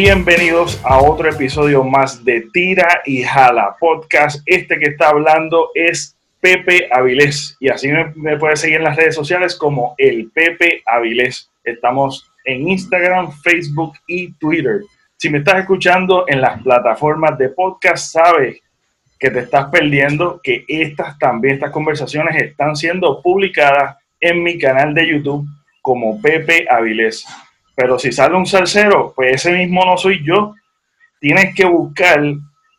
Bienvenidos a otro episodio más de Tira y Jala Podcast. Este que está hablando es Pepe Avilés y así me, me puedes seguir en las redes sociales como el Pepe Avilés. Estamos en Instagram, Facebook y Twitter. Si me estás escuchando en las plataformas de podcast, sabes que te estás perdiendo que estas también, estas conversaciones están siendo publicadas en mi canal de YouTube como Pepe Avilés. Pero si sale un salsero, pues ese mismo no soy yo. Tienes que buscar,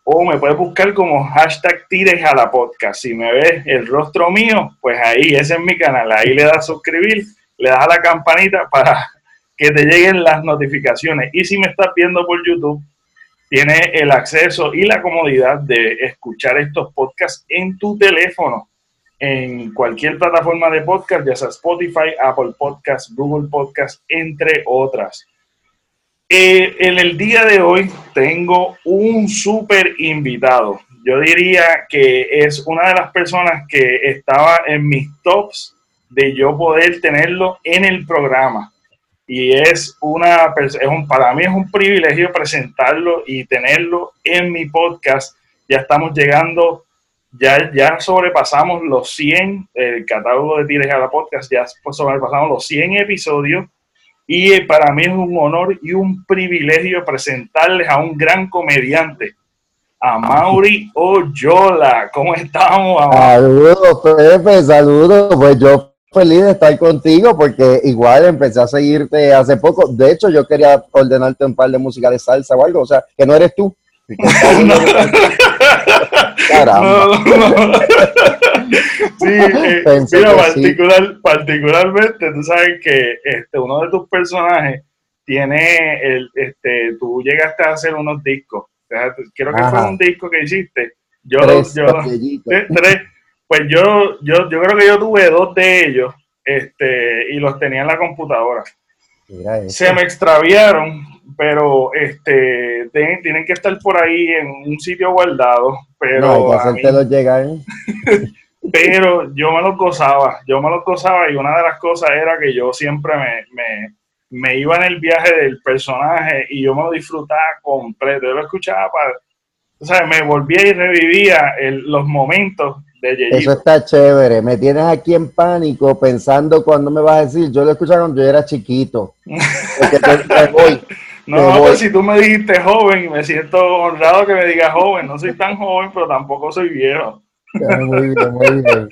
o me puedes buscar como hashtag tires a la podcast. Si me ves el rostro mío, pues ahí, ese es mi canal. Ahí le das suscribir, le das a la campanita para que te lleguen las notificaciones. Y si me estás viendo por YouTube, tienes el acceso y la comodidad de escuchar estos podcasts en tu teléfono, en cualquier plataforma de podcast, ya sea Spotify, Apple Podcasts, Google Podcasts, entre otras. Eh, en el día de hoy tengo un súper invitado. Yo diría que es una de las personas que estaba en mis tops de yo poder tenerlo en el programa y es una, es un, para mí es un privilegio presentarlo y tenerlo en mi podcast. Ya estamos llegando, ya, ya sobrepasamos los 100, el catálogo de Tires a la Podcast, ya sobrepasamos los 100 episodios y para mí es un honor y un privilegio presentarles a un gran comediante, a Mauri Oyola. ¿Cómo estamos? Saludos, Pepe, saludos. Pues yo feliz de estar contigo porque igual empecé a seguirte hace poco. De hecho, yo quería ordenarte un par de música de salsa o algo, o sea, que no eres tú. Caramba. Sí, eh, mira, particular, particularmente, tú sabes que este, uno de tus personajes tiene el, este, tú llegaste a hacer unos discos. Creo que fue un disco que hiciste. Yo, tres, yo, tres, pues yo, yo, yo creo que yo tuve dos de ellos este, y los tenía en la computadora. Se me extraviaron, pero este, tienen, que estar por ahí en un sitio guardado. Pero, no, llegar. pero yo me los gozaba, yo me los gozaba y una de las cosas era que yo siempre me, me, iba en el viaje del personaje y yo me lo disfrutaba completo. Yo lo escuchaba para, o sea, me volvía y revivía los momentos eso está chévere. Me tienes aquí en pánico pensando cuando me vas a decir. Yo lo escuché cuando yo era chiquito. no, pues si tú me dijiste joven y me siento honrado que me digas joven. No soy tan joven, pero tampoco soy viejo. muy bien, muy bien.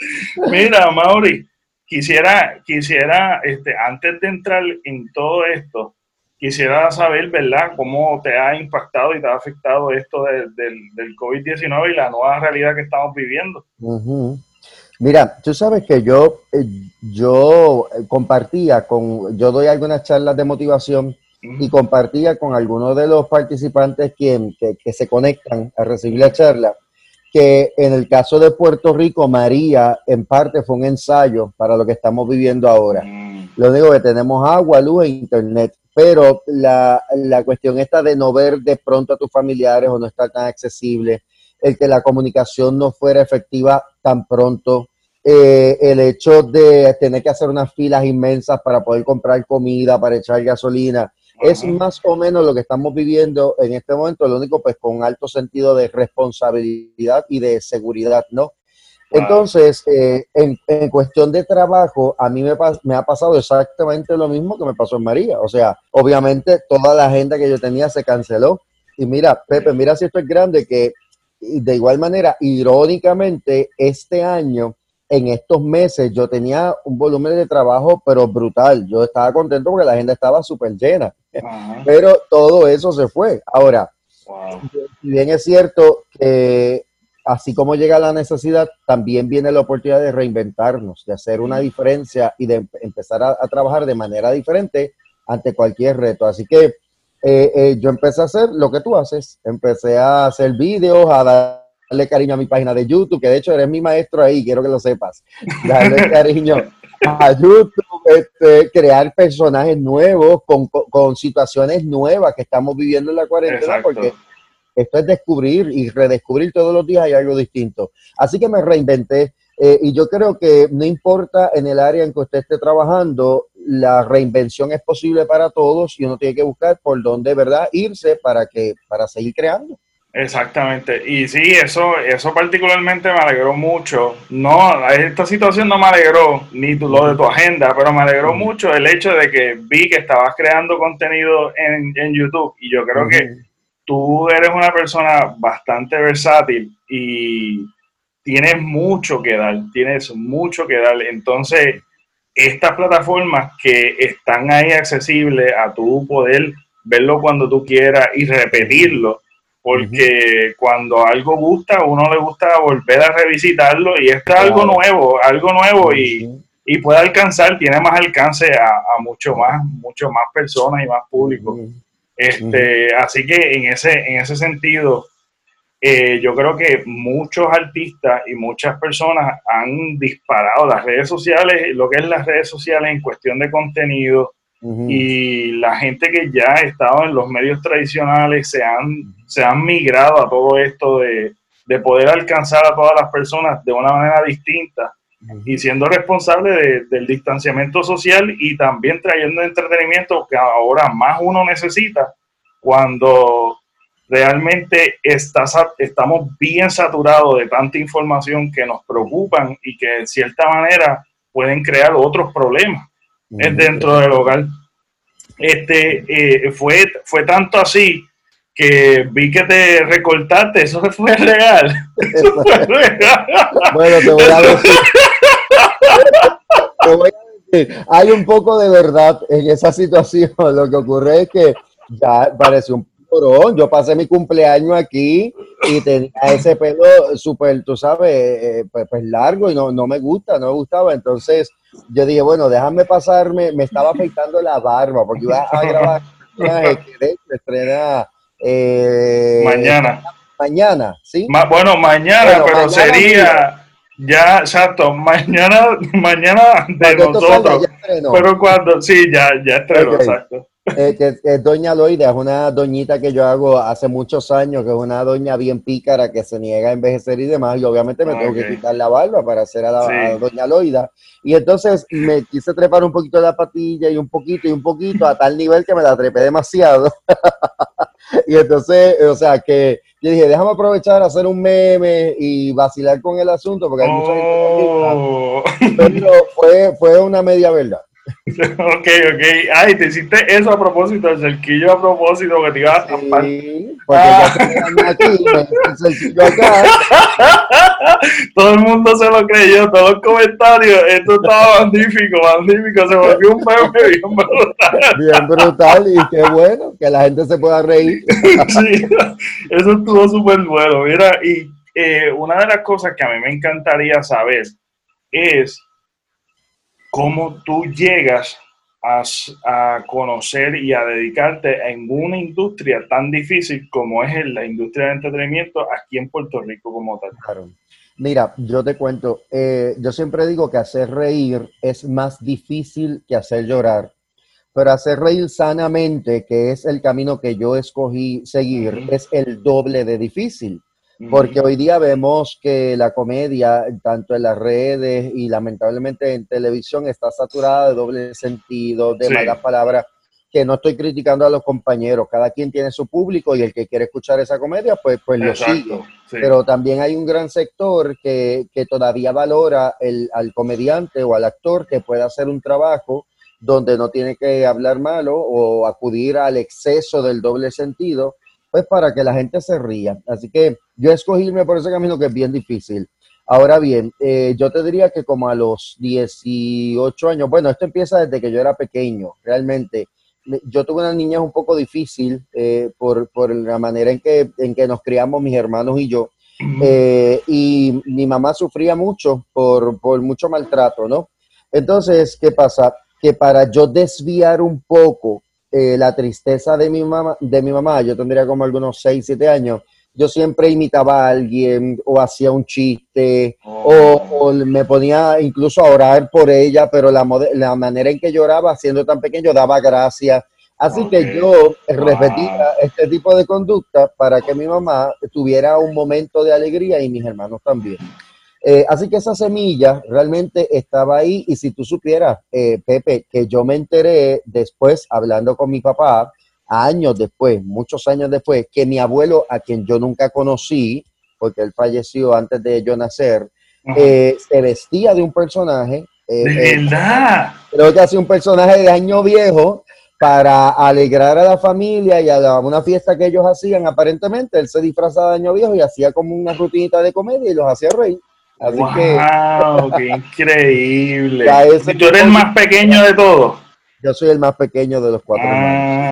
Mira, Mauri, quisiera, quisiera, este, antes de entrar en todo esto, quisiera saber, ¿verdad?, cómo te ha impactado y te ha afectado esto del, del COVID-19 y la nueva realidad que estamos viviendo. Mira, tú sabes que yo, eh, yo compartía con, yo doy algunas charlas de motivación y compartía con algunos de los participantes que, que, se conectan a recibir la charla, que en el caso de Puerto Rico, María en parte fue un ensayo para lo que estamos viviendo ahora. Mm. Lo único que tenemos agua, luz e internet pero la, la, cuestión esta de no ver de pronto a tus familiares o no estar tan accesible, el que la comunicación no fuera efectiva tan pronto, eh, el hecho de tener que hacer unas filas inmensas para poder comprar comida, para echar gasolina, es más o menos lo que estamos viviendo en este momento, lo único pues con alto sentido de responsabilidad y de seguridad, ¿no? Entonces, eh, en, cuestión de trabajo, a mí me, me, ha pasado exactamente lo mismo que me pasó en María. O sea, obviamente toda la agenda que yo tenía se canceló. Y mira, Pepe, mira si esto es grande, que de igual manera, irónicamente, este año, en estos meses, yo tenía un volumen de trabajo, pero brutal. Yo estaba contento porque la agenda estaba súper llena. Pero todo eso se fue. Ahora, si bien es cierto que así como llega la necesidad, también viene la oportunidad de reinventarnos, de hacer una diferencia y de empezar a, trabajar de manera diferente ante cualquier reto. Así que eh, eh, yo empecé a hacer lo que tú haces, empecé a hacer vídeos, a darle cariño a mi página de YouTube, que de hecho eres mi maestro ahí, quiero que lo sepas. Darle cariño a YouTube, este, crear personajes nuevos con, con, situaciones nuevas que estamos viviendo en la cuarentena, porque esto es descubrir y redescubrir todos los días hay algo distinto. Así que me reinventé eh, y yo creo que no importa en el área en que usted esté trabajando, la reinvención es posible para todos y uno tiene que buscar por dónde, ¿verdad?, irse para, que, para seguir creando. Exactamente. Y sí, eso, eso particularmente me alegró mucho. No, esta situación no me alegró, ni lo de tu agenda, pero me alegró mucho el hecho de que vi que estabas creando contenido en, en YouTube. Y yo creo que tú eres una persona bastante versátil y tienes mucho que dar, tienes mucho que dar. Entonces, estas plataformas que están ahí accesibles a tu poder verlo cuando tú quieras y repetirlo porque cuando algo gusta, uno le gusta volver a revisitarlo y esto es algo nuevo, algo nuevo y, puede alcanzar, tiene más alcance a, mucho más, mucho más personas y más público. Este, Así que en ese, en ese sentido, eh, yo creo que muchos artistas y muchas personas han disparado las redes sociales, lo que es las redes sociales en cuestión de contenido, y la gente que ya ha estado en los medios tradicionales se han, se han migrado a todo esto de, poder alcanzar a todas las personas de una manera distinta y siendo responsable del distanciamiento social y también trayendo entretenimiento que ahora más uno necesita cuando realmente estamos bien saturados de tanta información que nos preocupan y que de cierta manera pueden crear otros problemas dentro del hogar. Este, eh, fue, fue tanto así que vi que te recortaste, eso fue real. bueno, te voy a decir. te voy a decir, hay un poco de verdad en esa situación. Lo que ocurre es que ya pareció un yo pasé mi cumpleaños aquí y tenía ese pelo súper, tú sabes, eh, pues, pues, largo y no, no me gusta, no me gustaba. Entonces yo dije, bueno, déjame pasarme, me estaba afeitando la barba porque iba a grabar que estrena eh, mañana. Mañana, ¿sí? bueno, mañana, pero sería... Ya, exacto, mañana, mañana de nosotros. pero cuando, sí, ya, ya estrenó, exacto. Eh, que, es Doña Loida, es una doñita que yo hago hace muchos años, que es una doña bien pícara que se niega a envejecer y demás, y obviamente me tengo que quitar la barba para hacer a, la, Doña Loida. Y entonces me quise trepar un poquito la patilla y un poquito y un poquito, a tal nivel que me la trepé demasiado. y entonces, o sea, que yo dije, déjame aprovechar, hacer un meme y vacilar con el asunto, porque hay mucha oh. Pero fue, fue una media verdad. ok, ok. Ay, te hiciste eso a propósito, el cerquillo a propósito que te ibas a sí, porque ah. ya aquí, acá. Todo el mundo se lo creyó, todos los comentarios. Esto estaba magnífico, magnífico. Se volvió un meme bien brutal. Bien brutal y qué bueno que la gente se pueda reír. sí, eso estuvo súper bueno. Mira, y eh, una de las cosas que a mí me encantaría saber es cómo tú llegas a, conocer y a dedicarte en una industria tan difícil como es la industria del entretenimiento aquí en Puerto Rico como tal. Mira, yo te cuento, eh, yo siempre digo que hacer reír es más difícil que hacer llorar, pero hacer reír sanamente, que es el camino que yo escogí seguir, es el doble de difícil. Porque hoy día vemos que la comedia, tanto en las redes y lamentablemente en televisión, está saturada de doble sentido, de malas palabras, que no estoy criticando a los compañeros, cada quien tiene su público y el que quiere escuchar esa comedia, pues, pues lo sigue. Pero también hay un gran sector que, que todavía valora el, al comediante o al actor que pueda hacer un trabajo donde no tiene que hablar malo o acudir al exceso del doble sentido pues para que la gente se ría. Así que yo escogirme por ese camino que es bien difícil. Ahora bien, eh, yo te diría que como a los 18 años, bueno, esto empieza desde que yo era pequeño, realmente. Yo tuve una niñez un poco difícil eh, por, la manera en que, en que nos criamos mis hermanos y yo. Eh, y mi mamá sufría mucho por, por mucho maltrato, ¿no? Entonces, ¿qué pasa? Que para yo desviar un poco eh, la tristeza de mi, mamá, de mi mamá, yo tendría como algunos 6, 7 años, yo siempre imitaba a alguien o hacía un chiste o, me ponía incluso a orar por ella, pero la, la manera en que lloraba, siendo tan pequeño, daba gracias. Así que yo repetía este tipo de conducta para que mi mamá tuviera un momento de alegría y mis hermanos también. Eh, así que esa semilla realmente estaba ahí y si tú supieras, eh, Pepe, que yo me enteré después hablando con mi papá, años después, muchos años después, que mi abuelo, a quien yo nunca conocí, porque él falleció antes de yo nacer, eh, se vestía de un personaje. ¿De verdad? Creo que hace un personaje de año viejo para alegrar a la familia y a una fiesta que ellos hacían, aparentemente, él se disfrazaba de año viejo y hacía como una rutinita de comedia y los hacía reír. Así wow, qué increíble. ¿Y tú eres el más pequeño de todos? Yo soy el más pequeño de los cuatro ah,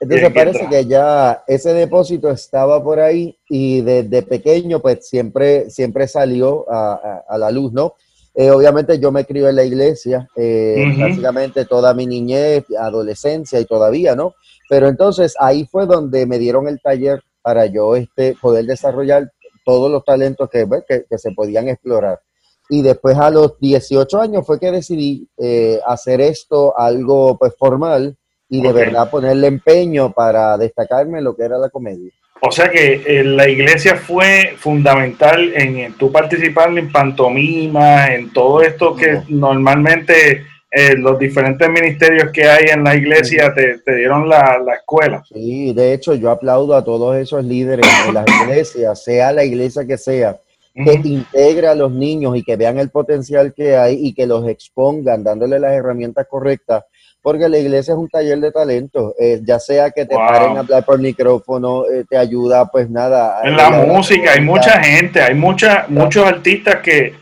Entonces parece que ya ese depósito estaba por ahí y desde pequeño pues siempre, siempre salió a, a, la luz, ¿no? Eh, obviamente yo me crié en la iglesia, eh, básicamente toda mi niñez, adolescencia y todavía, ¿no? Pero entonces ahí fue donde me dieron el taller para yo este, poder desarrollar todos los talentos que, que, se podían explorar. Y después a los 18 años fue que decidí eh, hacer esto algo pues formal y de verdad ponerle empeño para destacarme en lo que era la comedia. O sea que eh, la iglesia fue fundamental en, tu participar en pantomima, en todo esto que normalmente eh, los diferentes ministerios que hay en la iglesia te, dieron la, escuela. Sí, de hecho yo aplaudo a todos esos líderes de las iglesias, sea la iglesia que sea, que integre a los niños y que vean el potencial que hay y que los expongan dándole las herramientas correctas, porque la iglesia es un taller de talento, eh, ya sea que te paren a hablar por micrófono, eh, te ayuda pues nada. En la, música hay mucha gente, hay mucha, muchos artistas que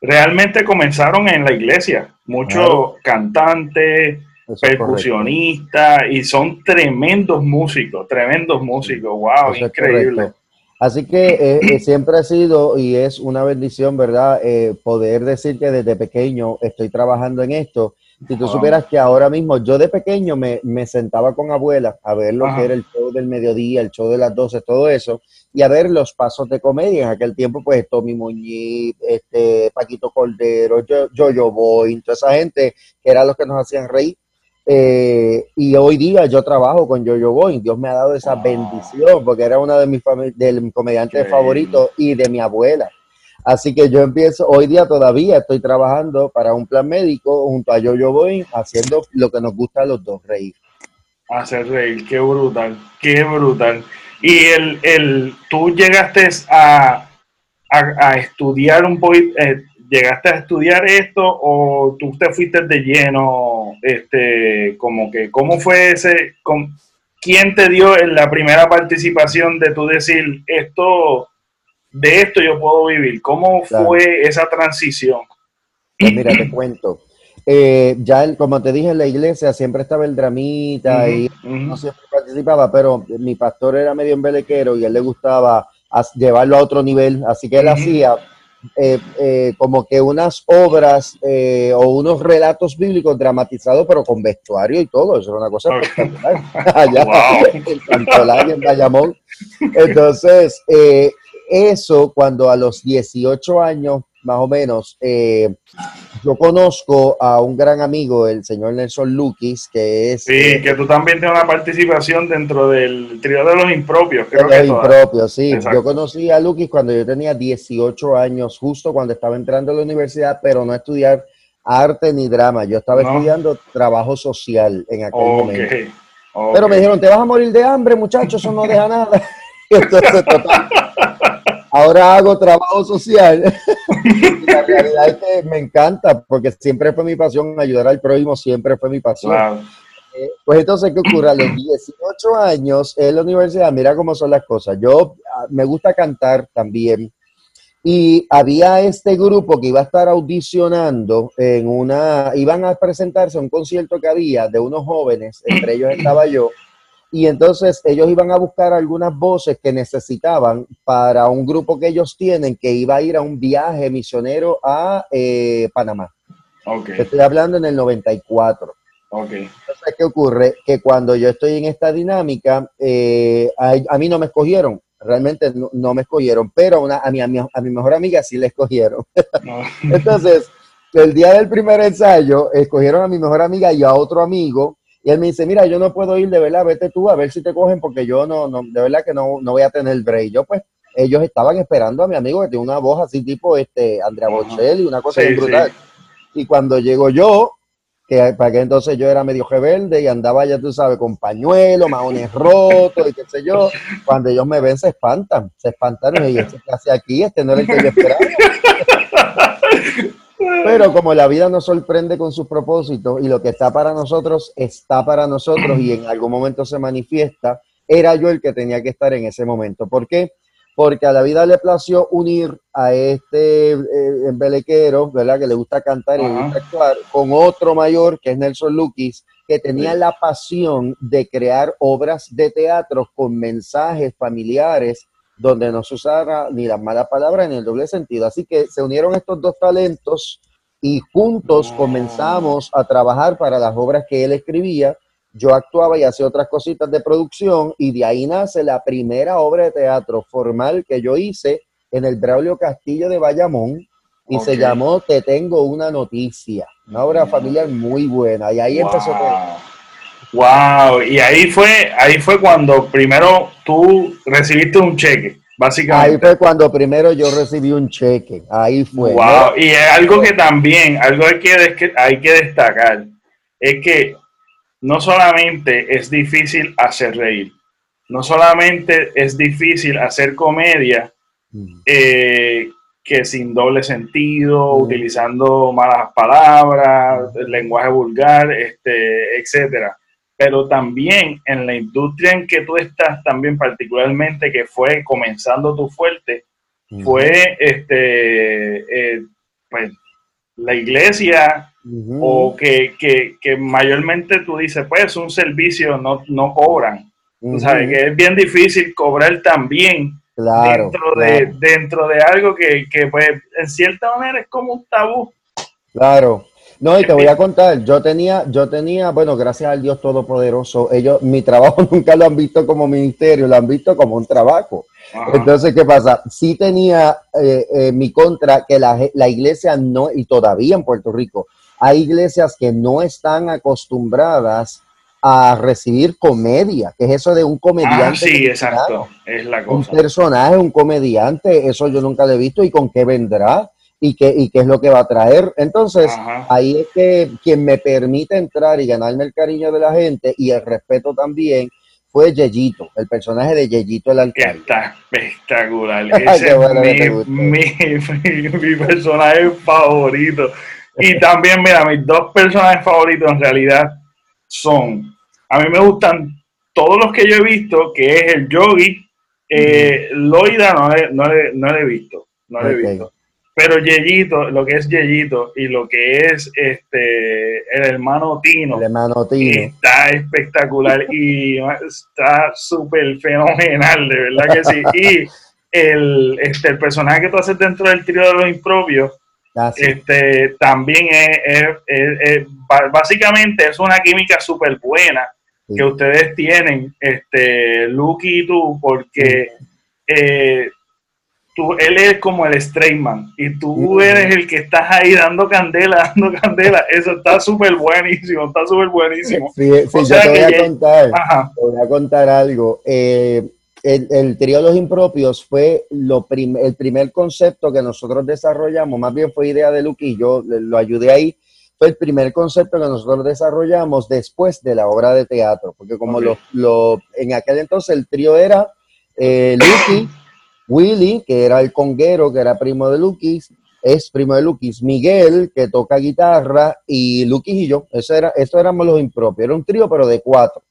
realmente comenzaron en la iglesia muchos cantantes, percusionistas, y son tremendos músicos, tremendos músicos, wow, increíble. Así que eh, eh, siempre ha sido y es una bendición, ¿verdad? Eh, poder decir que desde pequeño estoy trabajando en esto. Si tú supieras que ahora mismo, yo de pequeño me, me sentaba con abuela a ver lo que era el show del mediodía, el show de las 12, todo eso, y a ver los pasos de comedia. En aquel tiempo, pues Tommy Muñiz, este, Paquito Cordero, yo, yo, yo Boy, toda esa gente que era los que nos hacían reír. Eh, y hoy día yo trabajo con Yo-Yo Boy. Dios me ha dado esa bendición porque era una de mis, de comediantes favoritos y de mi abuela. Así que yo empiezo, hoy día todavía estoy trabajando para un plan médico junto a Yo-Yo haciendo lo que nos gusta a los dos, reír. Hacer reír, qué brutal, qué brutal. Y el, el, tú llegaste a, a, estudiar un poquito, eh, llegaste a estudiar esto o tú te fuiste de lleno, este, como que, ¿cómo fue ese, con, quién te dio en la primera participación de tú decir, esto, de esto yo puedo vivir? ¿Cómo fue esa transición? Pues mira, te cuento. Eh, ya, como te dije, en la iglesia siempre estaba el dramita y no siempre participaba, pero mi pastor era medio embelequero y a él le gustaba llevarlo a otro nivel, así que él hacía eh, eh, como que unas obras o unos relatos bíblicos dramatizados, pero con vestuario y todo, eso era una cosa espectacular. Allá, en Bayamón. Entonces, eso cuando a los 18 años más o menos, eh, yo conozco a un gran amigo, el señor Nelson Lukis, que es... Sí, que tú también tienes una participación dentro del trío de los impropios. Creo de los impropios, sí. Yo conocí a Lukis cuando yo tenía 18 años, justo cuando estaba entrando a la universidad, pero no estudiar arte ni drama. Yo estaba estudiando trabajo social en aquel momento. Pero me dijeron, te vas a morir de hambre, muchachos, eso no deja nada. Entonces, total, ahora hago trabajo social. la realidad es que me encanta, porque siempre fue mi pasión, ayudar al prójimo siempre fue mi pasión. Eh, pues entonces, ¿qué ocurre? A los 18 años en la universidad, mira cómo son las cosas. Yo ah, me gusta cantar también. Y había este grupo que iba a estar audicionando en una, iban a presentarse a un concierto que había de unos jóvenes, entre ellos estaba yo, y entonces ellos iban a buscar algunas voces que necesitaban para un grupo que ellos tienen que iba a ir a un viaje misionero a eh, Panamá. Okay. Estoy hablando en el 94. Okay. Entonces, ¿qué ocurre? Que cuando yo estoy en esta dinámica, eh, a, mí no me escogieron, realmente no, me escogieron, pero una, a, mi, a, mi, mejor amiga sí le escogieron. Entonces, el día del primer ensayo, escogieron a mi mejor amiga y a otro amigo y él me dice, mira, yo no puedo ir, de verdad, vete tú a ver si te cogen porque yo no, no de verdad que no, no voy a tener break. Yo pues, ellos estaban esperando a mi amigo que tiene una voz así tipo este Andrea Bocelli, una cosa brutal. Y cuando llego yo, que para que entonces yo era medio rebelde y andaba ya tú sabes con pañuelo, maones rotos y qué sé yo, cuando ellos me ven se espantan, se espantaron y este que hace aquí, este no era el que yo esperaba. Pero como la vida nos sorprende con sus propósitos y lo que está para nosotros está para nosotros y en algún momento se manifiesta, era yo el que tenía que estar en ese momento. ¿Por qué? Porque a la vida le plació unir a este eh, embelequero, ¿verdad? Que le gusta cantar y le gusta actuar, con otro mayor, que es Nelson Lukis, que tenía la pasión de crear obras de teatro con mensajes familiares donde no se usara ni las malas palabras ni el doble sentido. Así que se unieron estos dos talentos y juntos comenzamos a trabajar para las obras que él escribía. Yo actuaba y hacía otras cositas de producción y de ahí nace la primera obra de teatro formal que yo hice en el Braulio Castillo de Bayamón y se llamó Te tengo una noticia, una obra familiar muy buena y ahí empezó todo. Wow, y ahí fue, ahí fue cuando primero tú recibiste un cheque, básicamente. Ahí fue cuando primero yo recibí un cheque, ahí fue. Wow, y es algo que también, algo que hay que destacar, es que no solamente es difícil hacer reír, no solamente es difícil hacer comedia, mm. eh, que sin doble sentido, mm. utilizando malas palabras, lenguaje vulgar, este, etcétera pero también en la industria en que tú estás, también particularmente que fue comenzando tu fuerte, fue este, eh, pues, la iglesia o que, mayormente tú dices, pues un servicio no, no cobran. Sabes que es bien difícil cobrar también dentro, De, dentro de algo que, que, pues, en cierta manera es como un tabú. Claro, no, y te voy a contar, yo tenía, yo tenía, bueno, gracias al Dios Todopoderoso, ellos, mi trabajo nunca lo han visto como ministerio, lo han visto como un trabajo. Entonces, ¿qué pasa? Sí tenía eh, eh, mi contra que la, la iglesia no, y todavía en Puerto Rico, hay iglesias que no están acostumbradas a recibir comedia, que es eso de un comediante. Ah, sí, exacto, es la cosa. Un personaje, un comediante, eso yo nunca lo he visto y con qué vendrá y qué, y qué es lo que va a traer. Entonces, ahí es que quien me permite entrar y ganarme el cariño de la gente y el respeto también fue Yeyito, el personaje de Yeyito el alcalde. Está espectacular. Ese es mi, mi, personaje favorito. Y también, mira, mis dos personajes favoritos en realidad son, a mí me gustan todos los que yo he visto, que es el Yogi. Eh, Loida no, no, no, lo he visto, no lo he visto. Pero Yeyito, lo que es Yeyito y lo que es este el hermano Tino, el hermano Tino. está espectacular y está súper fenomenal, de verdad que sí. Y el, este, el personaje que tú haces dentro del trío de los impropios, ah, este, también es, básicamente es una química súper buena que ustedes tienen, este, Lucky y tú, porque eh, él es como el straight man y tú eres el que estás ahí dando candela, dando candela. Eso está súper buenísimo, está súper buenísimo. Sí, sí yo te voy, a contar, te voy a contar algo. Eh, el, el, trío Los Impropios fue lo el primer concepto que nosotros desarrollamos, más bien fue idea de Luke y yo lo ayudé ahí. Fue el primer concepto que nosotros desarrollamos después de la obra de teatro, porque como lo, lo, en aquel entonces el trío era eh, Lucky, Willy, que era el conguero, que era primo de Lukis, es primo de Lukis. Miguel, que toca guitarra, y Lukis y yo. Eso, era, eso éramos los impropios. Era un trío, pero de cuatro.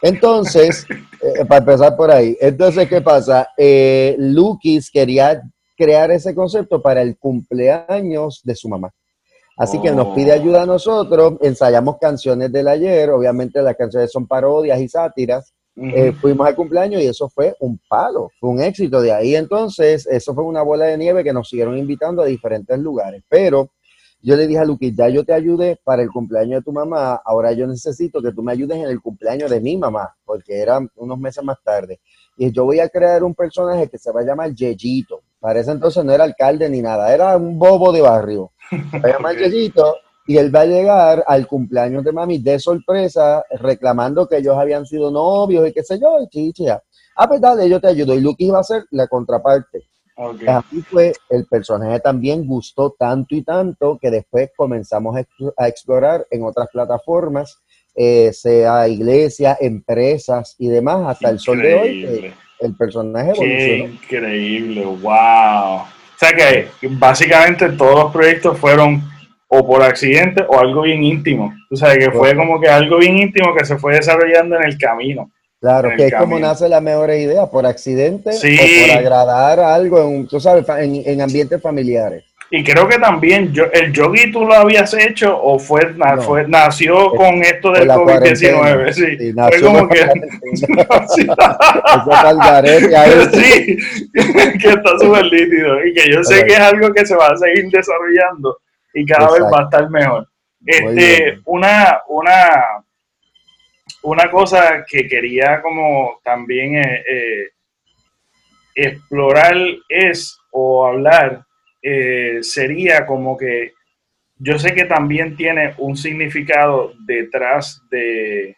Entonces, eh, para empezar por ahí, entonces, ¿qué pasa? Eh, Lukis quería crear ese concepto para el cumpleaños de su mamá. Así que nos pide ayuda a nosotros, ensayamos canciones del ayer, obviamente las canciones son parodias y sátiras, eh, fuimos al cumpleaños y eso fue un palo, fue un éxito. De ahí entonces, eso fue una bola de nieve que nos siguieron invitando a diferentes lugares. Pero yo le dije a Luqui, ya yo te ayudé para el cumpleaños de tu mamá, ahora yo necesito que tú me ayudes en el cumpleaños de mi mamá, porque eran unos meses más tarde. Y yo voy a crear un personaje que se va a llamar Yeyito. Para ese entonces no era alcalde ni nada, era un bobo de barrio. Se va a llamar Yeyito y él va a llegar al cumpleaños de mami de sorpresa reclamando que ellos habían sido novios y qué sé yo, y chicha. Ah, pues dale, yo te ayudo. Y Luke iba a ser la contraparte. Así fue, el personaje también gustó tanto y tanto que después comenzamos a explorar en otras plataformas, eh, sea iglesia, empresas y demás, hasta el sol de hoy. el personaje evolucionó. Qué increíble, wow. O sea que básicamente todos los proyectos fueron o por accidente o algo bien íntimo. Tú sabes que fue como que algo bien íntimo que se fue desarrollando en el camino. Claro, que es como nace la mejor idea, por accidente o por agradar algo, en, tú sabes, en, ambientes familiares. Y creo que también yo, el yogi tú lo habías hecho o fue, fue nació con esto del COVID-19. Sí, sí, nació fue como que. sí, que está súper lítido y que yo sé que es algo que se va a seguir desarrollando y cada vez va a estar mejor. Este, una, una, una cosa que quería como también eh, eh, explorar es o hablar eh, sería como que yo sé que también tiene un significado detrás de,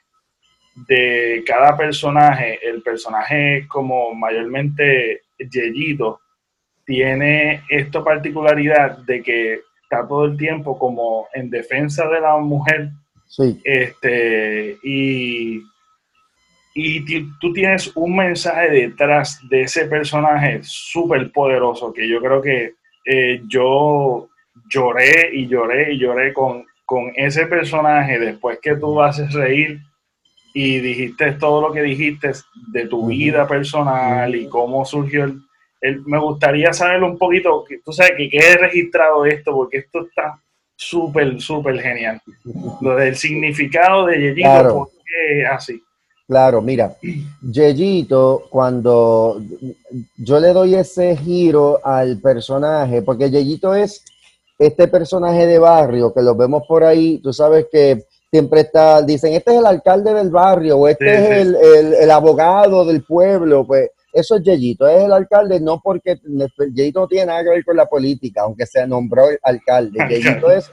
de cada personaje. El personaje como mayormente Yeyito tiene esta particularidad de que todo el tiempo como en defensa de la mujer. Sí. Este, y, y tú tienes un mensaje detrás de ese personaje súper poderoso que yo creo que eh, yo lloré y lloré y lloré con, con ese personaje después que tú haces reír y dijiste todo lo que dijiste de tu vida personal y cómo surgió el, me gustaría saber un poquito, que tú sabes que quede registrado esto, porque esto está súper, súper genial. Lo del significado de Yeyito, claro. así? Claro, mira, Yeyito, cuando yo le doy ese giro al personaje, porque Yeyito es este personaje de barrio que lo vemos por ahí, tú sabes que siempre está, dicen, este es el alcalde del barrio o este es El, el, el, abogado del pueblo, pues eso es Yeyito, es el alcalde, no porque Yeyito no tiene nada que ver con la política, aunque se nombró alcalde. Yeyito es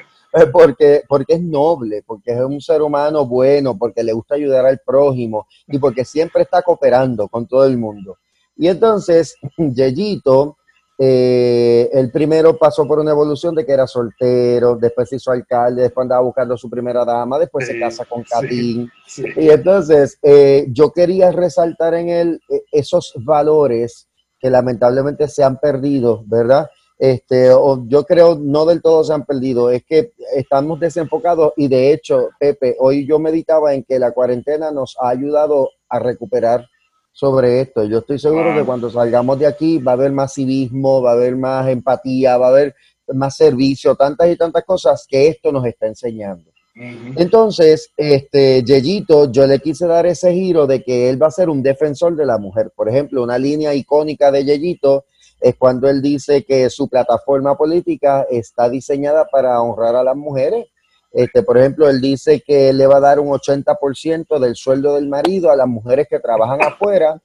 porque, porque es noble, porque es un ser humano bueno, porque le gusta ayudar al prójimo y porque siempre está cooperando con todo el mundo. Y entonces, Yeyito eh, el primero pasó por una evolución de que era soltero, después se hizo alcalde, después andaba buscando a su primera dama, después se casa con Katín. Y entonces eh, yo quería resaltar en él eh, esos valores que lamentablemente se han perdido, ¿verdad? Este, o yo creo no del todo se han perdido, es que estamos desenfocados y de hecho, Pepe, hoy yo meditaba en que la cuarentena nos ha ayudado a recuperar sobre esto. Yo estoy seguro que cuando salgamos de aquí va a haber más civismo, va a haber más empatía, va a haber más servicio, tantas y tantas cosas que esto nos está enseñando. Entonces, este Yeyito, yo le quise dar ese giro de que él va a ser un defensor de la mujer. Por ejemplo, una línea icónica de Yeyito es cuando él dice que su plataforma política está diseñada para honrar a las mujeres este, por ejemplo, él dice que le va a dar un 80% del sueldo del marido a las mujeres que trabajan afuera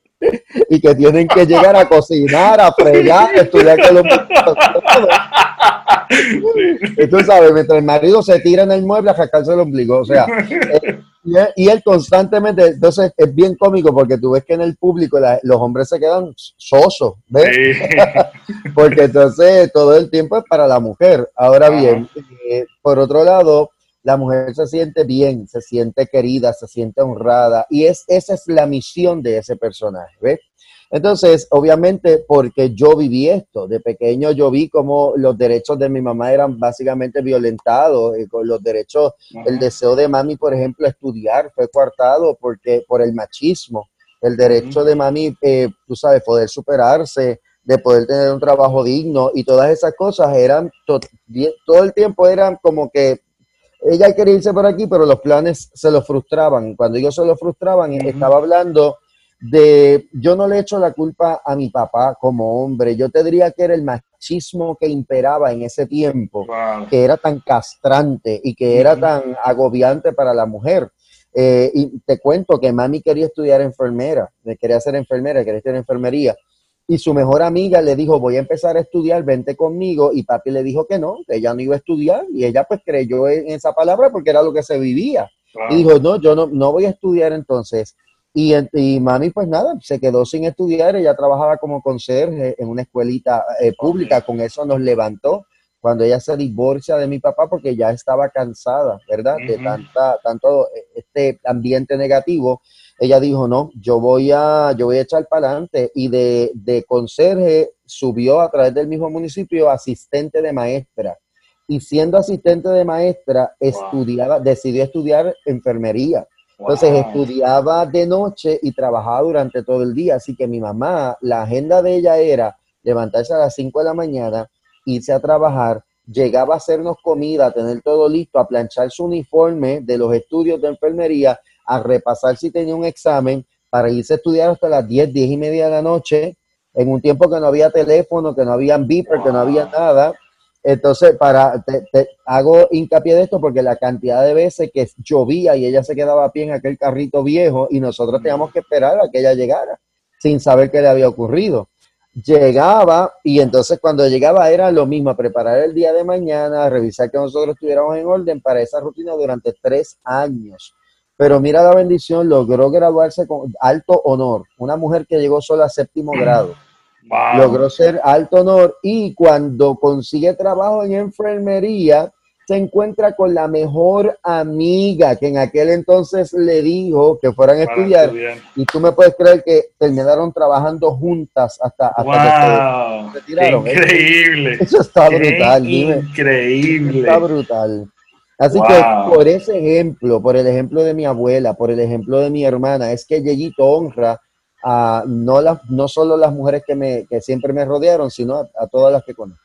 y que tienen que llegar a cocinar, a fregar, a estudiar con los y tú sabes, mientras el marido se tira en el mueble a sacarse el ombligo, o sea, eh, y, él constantemente, entonces es bien cómico porque tú ves que en el público los hombres se quedan sosos, ¿ves? porque entonces todo el tiempo es para la mujer. Ahora bien, eh, por otro lado, la mujer se siente bien, se siente querida, se siente honrada y es, esa es la misión de ese personaje, ¿ves? Entonces, obviamente, porque yo viví esto, de pequeño yo vi como los derechos de mi mamá eran básicamente violentados, y con los derechos, el deseo de mami, por ejemplo, estudiar fue coartado porque, por el machismo, el derecho de mami, eh, tú sabes, poder superarse, de poder tener un trabajo digno y todas esas cosas eran, todo el tiempo eran como que ella quería irse por aquí, pero los planes se lo frustraban. Cuando ellos se lo frustraban, estaba hablando de, yo no le echo la culpa a mi papá como hombre, yo te diría que era el machismo que imperaba en ese tiempo, que era tan castrante y que era tan agobiante para la mujer. Eh, y te cuento que mami quería estudiar enfermera, quería ser enfermera, quería estudiar enfermería. Y su mejor amiga le dijo, voy a empezar a estudiar, vente conmigo, y papi le dijo que no, que ella no iba a estudiar, y ella pues creyó en esa palabra porque era lo que se vivía. Y dijo, no, yo no, no voy a estudiar entonces. Y, y, mami, pues nada, se quedó sin estudiar, ella trabajaba como conserje en una escuelita eh, pública, con eso nos levantó cuando ella se divorcia de mi papá porque ya estaba cansada, ¿verdad? De tanta, tanto eh, este ambiente negativo ella dijo, no, yo voy a, yo voy a echar para adelante. Y de, de conserje subió a través del mismo municipio asistente de maestra. Y siendo asistente de maestra, estudiaba, decidió estudiar enfermería. Entonces estudiaba de noche y trabajaba durante todo el día. Así que mi mamá, la agenda de ella era levantarse a las 5 de la mañana, irse a trabajar, llegaba a hacernos comida, a tener todo listo, a planchar su uniforme de los estudios de enfermería a repasar si tenía un examen para irse a estudiar hasta las 10, 10 y media de la noche, en un tiempo que no había teléfono, que no había beeper, que no había nada. Entonces, para, te, hago hincapié de esto porque la cantidad de veces que llovía y ella se quedaba a pie en aquel carrito viejo y nosotros teníamos que esperar a que ella llegara sin saber qué le había ocurrido. Llegaba y entonces cuando llegaba era lo mismo, preparar el día de mañana, revisar que nosotros estuviéramos en orden para esa rutina durante tres años. Pero mira la bendición, logró graduarse con alto honor. Una mujer que llegó solo a séptimo grado. Logró ser alto honor y cuando consigue trabajo en enfermería, se encuentra con la mejor amiga que en aquel entonces le dijo que fueran a estudiar. Y tú me puedes creer que terminaron trabajando juntas hasta, hasta que se, retiraron. Increíble. Eso está brutal. Increíble. está brutal. Así que por ese ejemplo, por el ejemplo de mi abuela, por el ejemplo de mi hermana, es que Yeyito honra a no, las, no solo las mujeres que, me, que siempre me rodearon, sino a, todas las que conozco.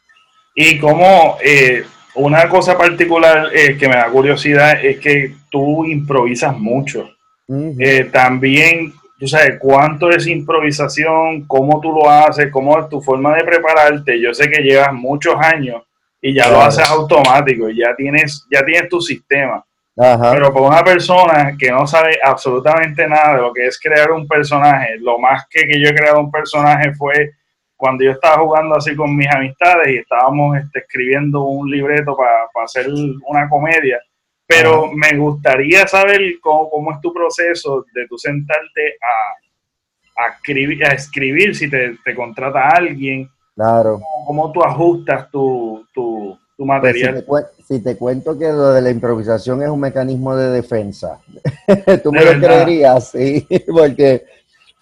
Y como eh, una cosa particular eh, que me da curiosidad es que tú improvisas mucho. Eh, también, tú sabes, cuánto es improvisación, cómo tú lo haces, cómo es tu forma de prepararte. Yo sé que llevas muchos años y ya lo haces automático y ya tienes, ya tienes tu sistema. Pero para una persona que no sabe absolutamente nada de lo que es crear un personaje, lo más que, que yo he creado un personaje fue cuando yo estaba jugando así con mis amistades y estábamos este, escribiendo un libreto para hacer una comedia. Pero me gustaría saber cómo, cómo, es tu proceso de tú sentarte a, a, escribir, a escribir si te, te contrata alguien Claro. ¿Cómo, tú ajustas tu, tu, tu pues material? si, te, cuento que lo de la improvisación es un mecanismo de defensa, tú me lo creerías, sí, porque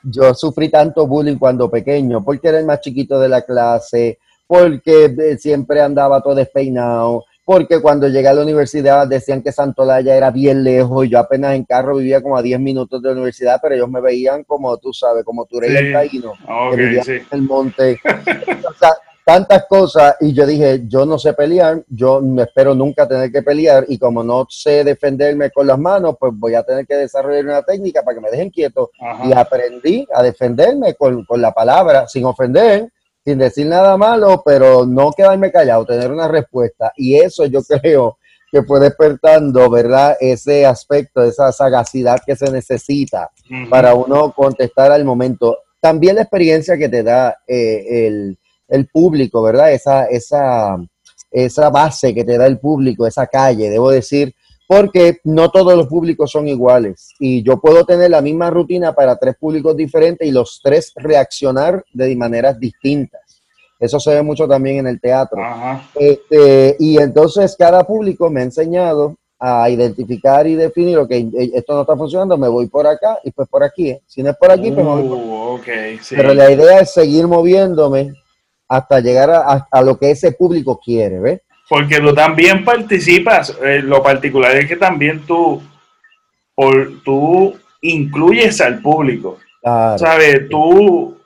yo sufrí tanto bullying cuando pequeño, porque era el más chiquito de la clase, porque eh, siempre andaba todo despeinado, porque cuando llegué a la universidad decían que Santolaya era bien lejos y yo apenas en carro vivía como a 10 minutos de la universidad, pero ellos me veían como tú sabes, como tú eres el taíno, que vivía en el monte. o sea, tantas cosas y yo dije, yo no sé pelear, yo no espero nunca tener que pelear y como no sé defenderme con las manos, pues voy a tener que desarrollar una técnica para que me dejen quieto y aprendí a defenderme con, con la palabra sin ofender sin decir nada malo, pero no quedarme callado, tener una respuesta. Y eso yo creo que fue despertando, ¿verdad? Ese aspecto, esa sagacidad que se necesita para uno contestar al momento. También la experiencia que te da eh, el, el, público, ¿verdad? Esa, esa, esa base que te da el público, esa calle, debo decir, porque no todos los públicos son iguales y yo puedo tener la misma rutina para tres públicos diferentes y los tres reaccionar de maneras distintas. Eso se ve mucho también en el teatro. Este, y entonces cada público me ha enseñado a identificar y definir, ok, eh, esto no está funcionando, me voy por acá y pues por aquí. ¿eh? Si no es por aquí, pues me voy por uh, Pero la idea es seguir moviéndome hasta llegar a, a lo que ese público quiere, ¿ves? Porque tú también participas, eh, lo particular es que también tú, por, tú incluyes al público. ¿Sabes? Tú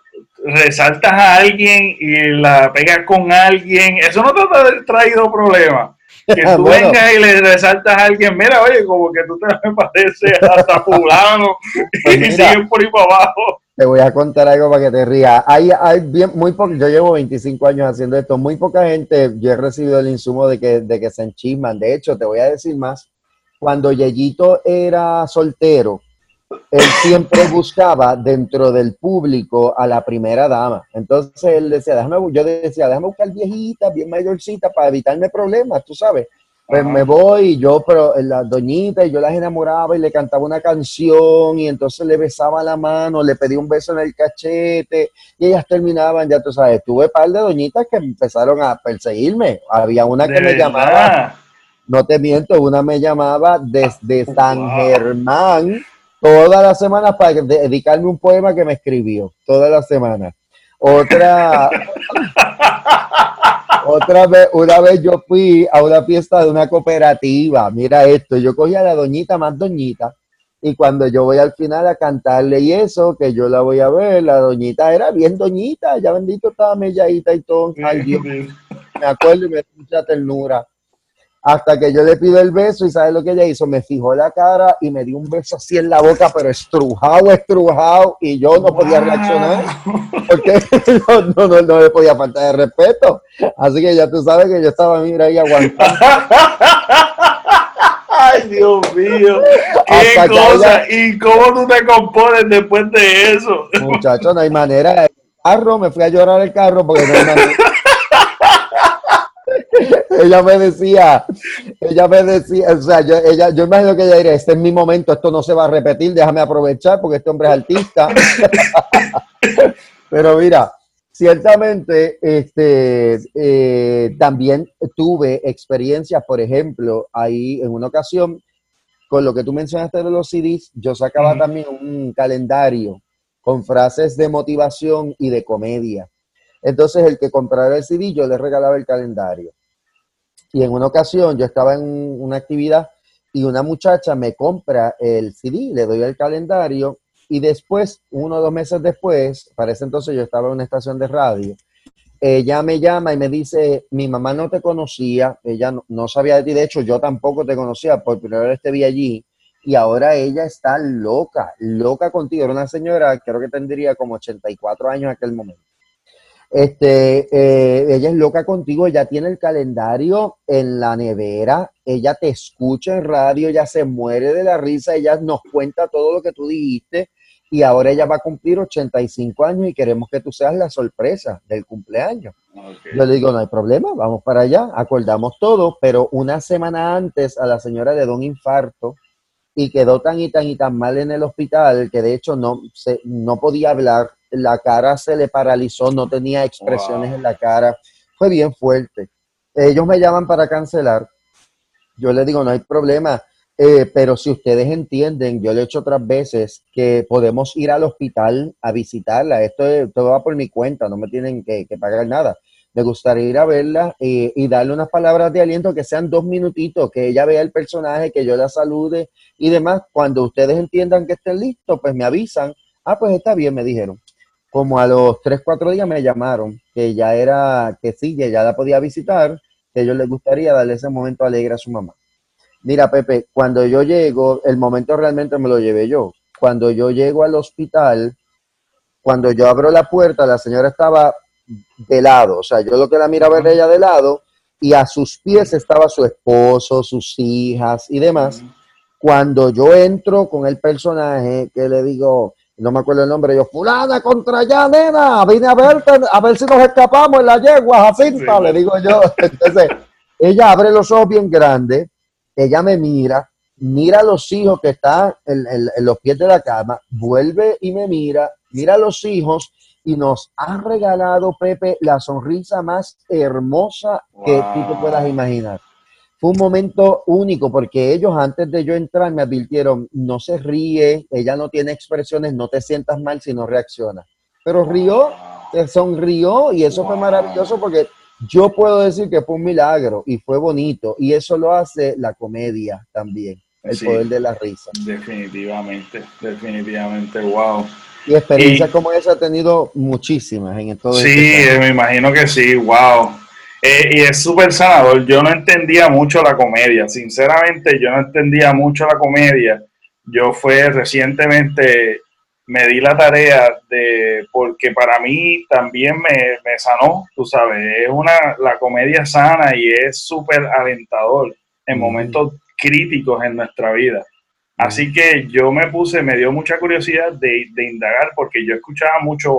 resaltas a alguien y la pegas con alguien. Eso no te ha traído problema. Que tú vengas y le resaltas a alguien, mira, oye, como que tú te me pareces hasta fulano pues y siguen por ahí para abajo. Te voy a contar algo para que te rías. Hay, hay bien, muy poco, yo llevo 25 años haciendo esto, muy poca gente, yo he recibido el insumo de que, de que se enchisman. De hecho, te voy a decir más, cuando Yeyito era soltero, él siempre buscaba dentro del público a la primera dama. Entonces él decía, déjame, yo decía, déjame buscar viejita, bien mayorcita para evitarme problemas, tú sabes. Pues me voy y yo, pero la doñita, y yo las enamoraba y le cantaba una canción y entonces le besaba la mano, le pedí un beso en el cachete y ellas terminaban, ya tú sabes, tuve un par de doñitas que empezaron a perseguirme. Había una que me llamaba, no te miento, una me llamaba desde San Germán todas las semanas para dedicarme un poema que me escribió, todas las semanas. Otra, otra vez, una vez yo fui a una fiesta de una cooperativa, mira esto, yo cogí a la doñita más doñita, y cuando yo voy al final a cantarle y eso, que yo la voy a ver, la doñita era bien doñita, ya bendito estaba melladita y todo, ay Dios, me acuerdo y me da mucha ternura hasta que yo le pido el beso y ¿sabes lo que ella hizo? Me fijó la cara y me dio un beso así en la boca, pero estrujado, estrujado, y yo no podía reaccionar porque no, no, no, le podía faltar de respeto. Así que ya tú sabes que yo estaba, mira, ahí aguantando. Ay, Dios mío, qué cosa. ¿Y cómo tú te compones después de eso? Muchacho, no hay manera. El carro, me fui a llorar el carro porque no hay manera ella me decía, ella me decía, o sea, yo, ella, yo imagino que ella diría, este es mi momento, esto no se va a repetir, déjame aprovechar porque este hombre es artista. Pero mira, ciertamente, este, eh, también tuve experiencias, por ejemplo, ahí en una ocasión, con lo que tú mencionaste de los CDs, yo sacaba también un calendario con frases de motivación y de comedia. Entonces, el que comprara el CD, yo le regalaba el calendario. Y en una ocasión yo estaba en una actividad y una muchacha me compra el CD, le doy el calendario y después, uno o dos meses después, para ese entonces yo estaba en una estación de radio, ella me llama y me dice, mi mamá no te conocía, ella no, sabía de ti, de hecho yo tampoco te conocía, por primera vez te vi allí y ahora ella está loca, loca contigo. Era una señora, creo que tendría como 84 años en aquel momento. Este, eh, ella es loca contigo, ella tiene el calendario en la nevera, ella te escucha en radio, ella se muere de la risa, ella nos cuenta todo lo que tú dijiste y ahora ella va a cumplir 85 años y queremos que tú seas la sorpresa del cumpleaños. Yo le digo, no hay problema, vamos para allá, acordamos todo, pero una semana antes a la señora le dio un infarto y quedó tan y tan y tan mal en el hospital que de hecho no, se, no podía hablar la cara se le paralizó, no tenía expresiones en la cara, fue bien fuerte. Ellos me llaman para cancelar, yo les digo, no hay problema, eh, pero si ustedes entienden, yo le he hecho otras veces que podemos ir al hospital a visitarla, esto, todo va por mi cuenta, no me tienen que, pagar nada. Me gustaría ir a verla eh, y darle unas palabras de aliento que sean dos minutitos, que ella vea el personaje, que yo la salude y demás. Cuando ustedes entiendan que estén listos, pues me avisan. Ah, pues está bien, me dijeron como a los 3, 4 días me llamaron, que ya era, que sí, que ya la podía visitar, que ellos les gustaría darle ese momento alegre a su mamá. Mira, Pepe, cuando yo llego, el momento realmente me lo llevé yo. Cuando yo llego al hospital, cuando yo abro la puerta, la señora estaba de lado, o sea, yo lo que la miraba era ella de lado, y a sus pies estaba su esposo, sus hijas y demás. Cuando yo entro con el personaje, que le digo, no me acuerdo el nombre, yo, fulana contra allá, nena, vine a verte, a ver si nos escapamos en la yegua, Jacinta, le digo yo. Entonces, ella abre los ojos bien grandes, ella me mira, mira a los hijos que están en, los pies de la cama, vuelve y me mira, mira a los hijos y nos ha regalado, Pepe, la sonrisa más hermosa que tú te puedas imaginar. Fue un momento único porque ellos antes de yo entrar me advirtieron, no se ríe, ella no tiene expresiones, no te sientas mal si no reacciona. Pero rió, se sonrió y eso fue maravilloso porque yo puedo decir que fue un milagro y fue bonito y eso lo hace la comedia también, el poder de la risa. Definitivamente, definitivamente, wow. Y experiencias como esa ha tenido muchísimas en todo Sí, este me imagino que sí, wow. Eh, y es súper sanador. Yo no entendía mucho la comedia, sinceramente yo no entendía mucho la comedia. Yo fue recientemente, me di la tarea de, porque para mí también me, me sanó, tú sabes, es una, la comedia sana y es súper alentador en momentos críticos en nuestra vida. Así que yo me puse, me dio mucha curiosidad de, de indagar porque yo escuchaba mucho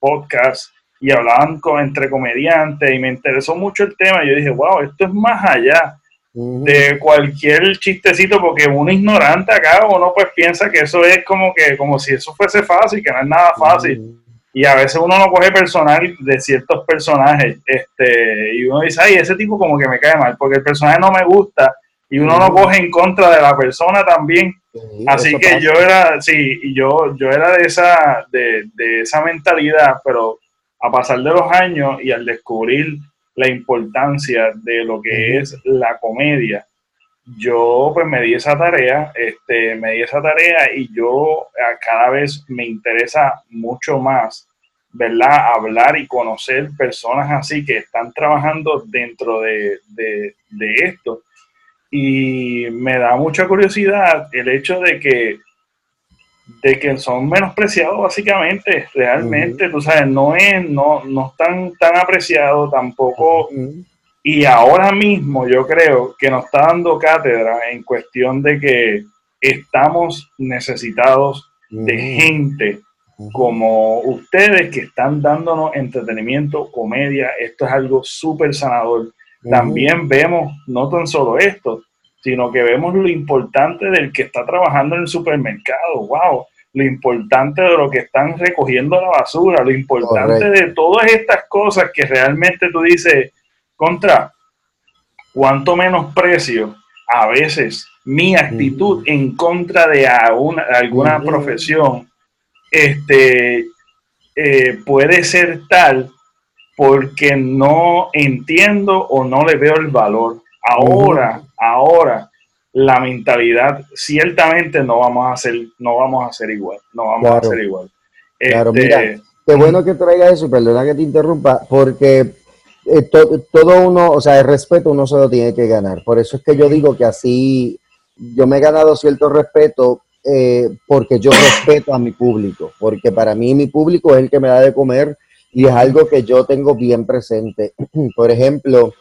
podcasts y hablaban con, entre comediantes y me interesó mucho el tema. Yo dije, wow, esto es más allá de cualquier chistecito porque uno ignorante acá uno pues piensa que eso es como que como si eso fuese fácil, que no es nada fácil. Y a veces uno no coge personal de ciertos personajes este y uno dice, ay, ese tipo como que me cae mal porque el personaje no me gusta y uno no coge en contra de la persona también. Así que yo era, sí, yo, yo era de esa, de, de esa mentalidad, pero a pasar de los años y al descubrir la importancia de lo que es la comedia, yo pues me di esa tarea, este, me di esa tarea y yo cada vez me interesa mucho más, ¿verdad? Hablar y conocer personas así que están trabajando dentro de, de esto. Y me da mucha curiosidad el hecho de que de que son menospreciados básicamente, realmente, tú sabes, no es, no, no están tan apreciados tampoco. Y ahora mismo yo creo que nos está dando cátedra en cuestión de que estamos necesitados de gente como ustedes que están dándonos entretenimiento, comedia, esto es algo súper sanador. También vemos no tan solo esto, sino que vemos lo importante del que está trabajando en el supermercado, wow, lo importante de lo que están recogiendo la basura, lo importante de todas estas cosas que realmente tú dices, contra, cuánto menos precio a veces mi actitud en contra de alguna profesión este, eh, puede ser tal porque no entiendo o no le veo el valor. Ahora, ahora, la mentalidad, ciertamente no vamos a hacer, no vamos a hacer igual, no vamos a hacer igual. Claro, este, mira, qué bueno que traigas eso, perdona que te interrumpa, porque eh, todo uno, o sea, el respeto uno se lo tiene que ganar. Por eso es que yo digo que así yo me he ganado cierto respeto eh, porque yo respeto a mi público, porque para mí mi público es el que me da de comer y es algo que yo tengo bien presente. Por ejemplo,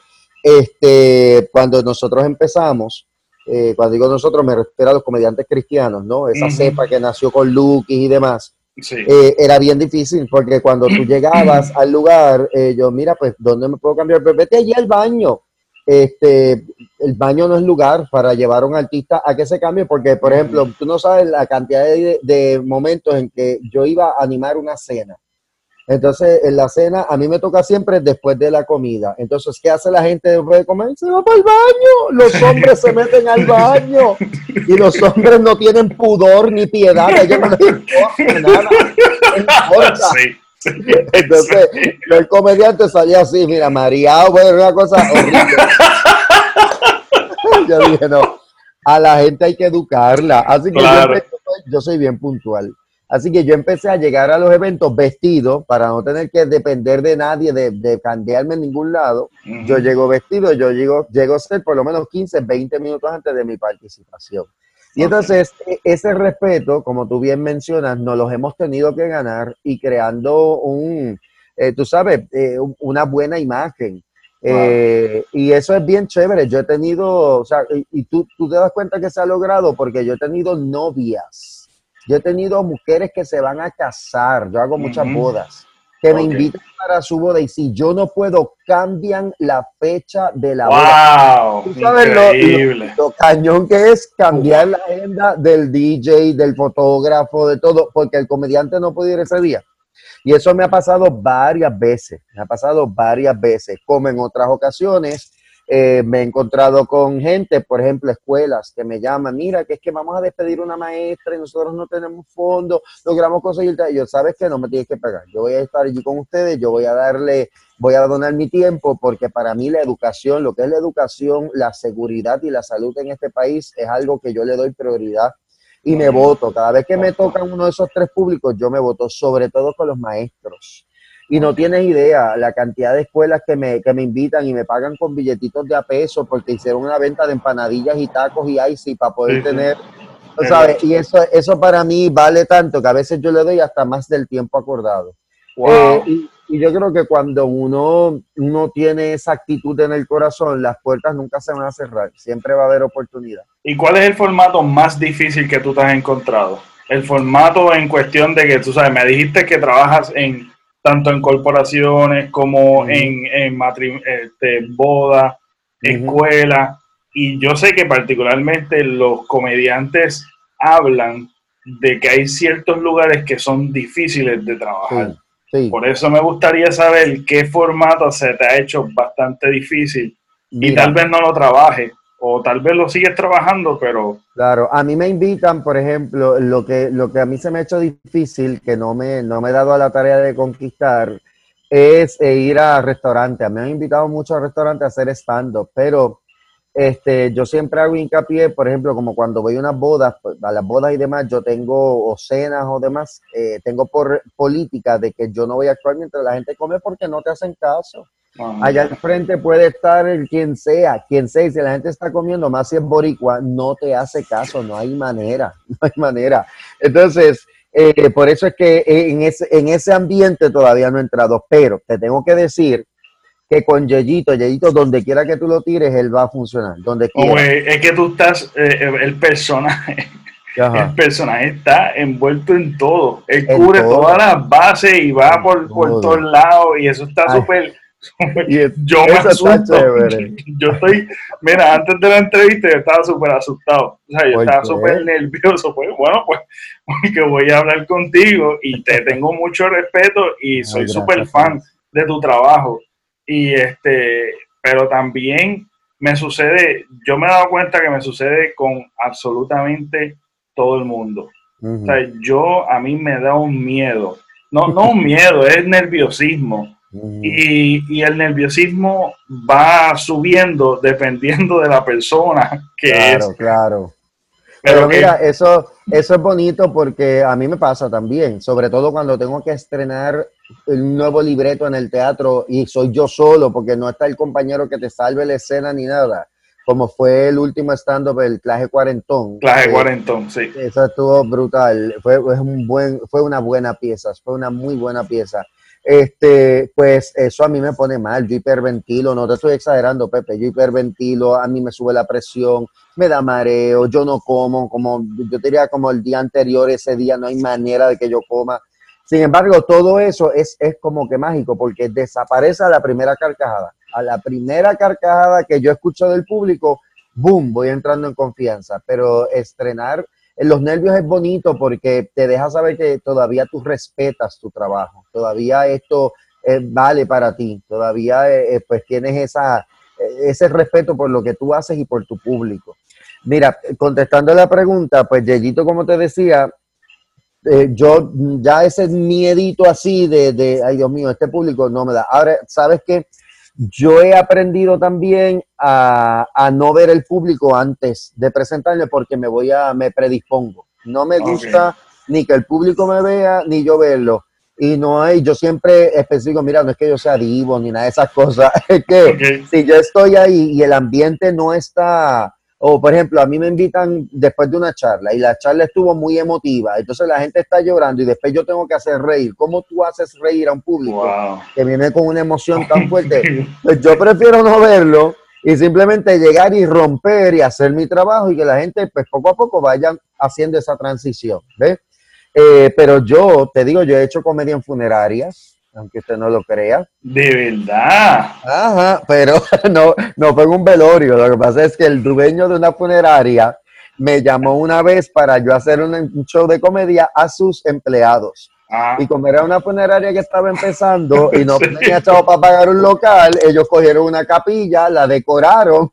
este, cuando nosotros empezamos, eh, cuando digo nosotros me refiero a los comediantes cristianos, ¿no? Esa cepa que nació con Lucky y demás. Eh, era bien difícil porque cuando tú llegabas al lugar, eh, yo, mira, pues, ¿dónde me puedo cambiar? Pues vete allí al baño. Este, el baño no es lugar para llevar a un artista a que se cambie, porque, por ejemplo, tú no sabes la cantidad de momentos en que yo iba a animar una cena entonces, en la cena a mí me toca siempre después de la comida. Entonces, ¿qué hace la gente después de comer? Se va para el baño. Los hombres se meten al baño. Y los hombres no tienen pudor ni piedad. A ellos no les importa nada. Entonces, el comediante salía así, mira, María, bueno, una cosa horrible. Yo dije, no, a la gente hay que educarla. Así que yo soy bien puntual. Así que yo empecé a llegar a los eventos vestido para no tener que depender de nadie, de, de candearme en ningún lado. Yo llego vestido, yo llego, llego a ser por lo menos 15, 20 minutos antes de mi participación. Y entonces e, ese respeto, como tú bien mencionas, nos los hemos tenido que ganar y creando un, eh, tú sabes, eh, una buena imagen. Eh, y eso es bien chévere. Yo he tenido, o sea, y, y tú, tú te das cuenta que se ha logrado porque yo he tenido novias yo he tenido mujeres que se van a casar, yo hago muchas bodas, que me invitan para su boda y si yo no puedo, cambian la fecha de la boda. ¿Tú sabes lo, cañón que es cambiar la agenda del DJ, del fotógrafo, de todo, porque el comediante no puede ir ese día? Y eso me ha pasado varias veces, me ha pasado varias veces, como en otras ocasiones eh, me he encontrado con gente, por ejemplo, escuelas que me llaman, mira, que es que vamos a despedir una maestra y nosotros no tenemos fondos, logramos conseguir, y yo, sabes que no me tienes que pagar, yo voy a estar allí con ustedes, yo voy a darle, voy a donar mi tiempo, porque para mí la educación, lo que es la educación, la seguridad y la salud en este país es algo que yo le doy prioridad y me voto. Cada vez que me tocan uno de esos tres públicos, yo me voto, sobre todo con los maestros y no tienes idea la cantidad de escuelas que me, que me invitan y me pagan con billetitos de a peso porque hicieron una venta de empanadillas y tacos y icy para poder tener, ¿sabes? Y eso, eso para mí vale tanto que a veces yo le doy hasta más del tiempo acordado. Eh, y, Y yo creo que cuando uno no tiene esa actitud en el corazón, las puertas nunca se van a cerrar, siempre va a haber oportunidad. ¿Y cuál es el formato más difícil que tú te has encontrado? El formato en cuestión de que tú sabes, me dijiste que trabajas en tanto en corporaciones como en, en este, boda, escuela, y yo sé que particularmente los comediantes hablan de que hay ciertos lugares que son difíciles de trabajar. Por eso me gustaría saber qué formato se te ha hecho bastante difícil y tal vez no lo trabajes o tal vez lo sigues trabajando, pero... Claro, a mí me invitan, por ejemplo, lo que, lo que a mí se me ha hecho difícil, que no me, no me he dado a la tarea de conquistar, es eh, ir a restaurantes. A mí me han invitado mucho a restaurantes a hacer stand-up, pero este, yo siempre hago hincapié, por ejemplo, como cuando voy a unas bodas, pues, a las bodas y demás, yo tengo o cenas o demás, eh, tengo por política de que yo no voy a actuar mientras la gente come porque no te hacen caso. Allá al frente puede estar el quien sea, quien sea, y si la gente está comiendo, más si es boricua, no te hace caso, no hay manera, no hay manera. Entonces, eh, por eso es que en ese, en ese ambiente todavía no he entrado, pero te tengo que decir que con Yeyito, Yeyito, donde quiera que tú lo tires, él va a funcionar. Donde quiera. es que tú estás, eh, el personaje, el personaje está envuelto en todo. Él cubre todas las bases y va por, por todos lados y eso está súper... Yo me asusto. Yo estoy, mira, antes de la entrevista yo estaba súper asustado. O sea, yo estaba súper nervioso. Pues bueno, pues porque voy a hablar contigo y te tengo mucho respeto y soy súper fan de tu trabajo. Y este, pero también me sucede, yo me he dado cuenta que me sucede con absolutamente todo el mundo. O sea, yo a mí me da un miedo, no, no un miedo, es nerviosismo. Y, y, el nerviosismo va subiendo dependiendo de la persona que claro, es. Claro, Pero, mira, eso, eso es bonito porque a mí me pasa también, sobre todo cuando tengo que estrenar un nuevo libreto en el teatro y soy yo solo porque no está el compañero que te salve la escena ni nada, como fue el último stand-up, el Claje Cuarentón. Claje Cuarentón, sí. Eso estuvo brutal, fue, un buen, fue una buena pieza, fue una muy buena pieza. Este, pues eso a mí me pone mal, yo hiperventilo, no te estoy exagerando, Pepe, yo hiperventilo, a mí me sube la presión, me da mareo, yo no como, como yo diría como el día anterior, ese día no hay manera de que yo coma. Sin embargo, todo eso es, es como que mágico porque desaparece a la primera carcajada. A la primera carcajada que yo escucho del público, boom, voy entrando en confianza. Pero estrenar en los nervios es bonito porque te deja saber que todavía tú respetas tu trabajo, todavía esto eh, vale para ti, todavía eh, eh, pues tienes esa, ese respeto por lo que tú haces y por tu público. Mira, contestando la pregunta, pues Yeyito, como te decía, yo ya ese miedito así de, de, ay Dios mío, este público no me da. Ahora, ¿sabes qué? Yo he aprendido también a, no ver el público antes de presentarle porque me voy a, me predispongo. No me gusta ni que el público me vea, ni yo verlo. Y no hay, yo siempre especifico, mira, no es que yo sea divo ni nada de esas cosas, es que si yo estoy ahí y el ambiente no está, o por ejemplo, a mí me invitan después de una charla y la charla estuvo muy emotiva, entonces la gente está llorando y después yo tengo que hacer reír. ¿Cómo tú haces reír a un público que viene con una emoción tan fuerte? Pues yo prefiero no verlo y simplemente llegar y romper y hacer mi trabajo y que la gente pues poco a poco vayan haciendo esa transición, ¿ves? Eh, pero yo, te digo, yo he hecho comedia en funerarias, aunque usted no lo crea. De verdad. Ajá, pero no, no fue en un velorio. Lo que pasa es que el dueño de una funeraria me llamó una vez para yo hacer un show de comedia a sus empleados. Ah. Y como era una funeraria que estaba empezando y no tenía chavo para pagar un local, ellos cogieron una capilla, la decoraron.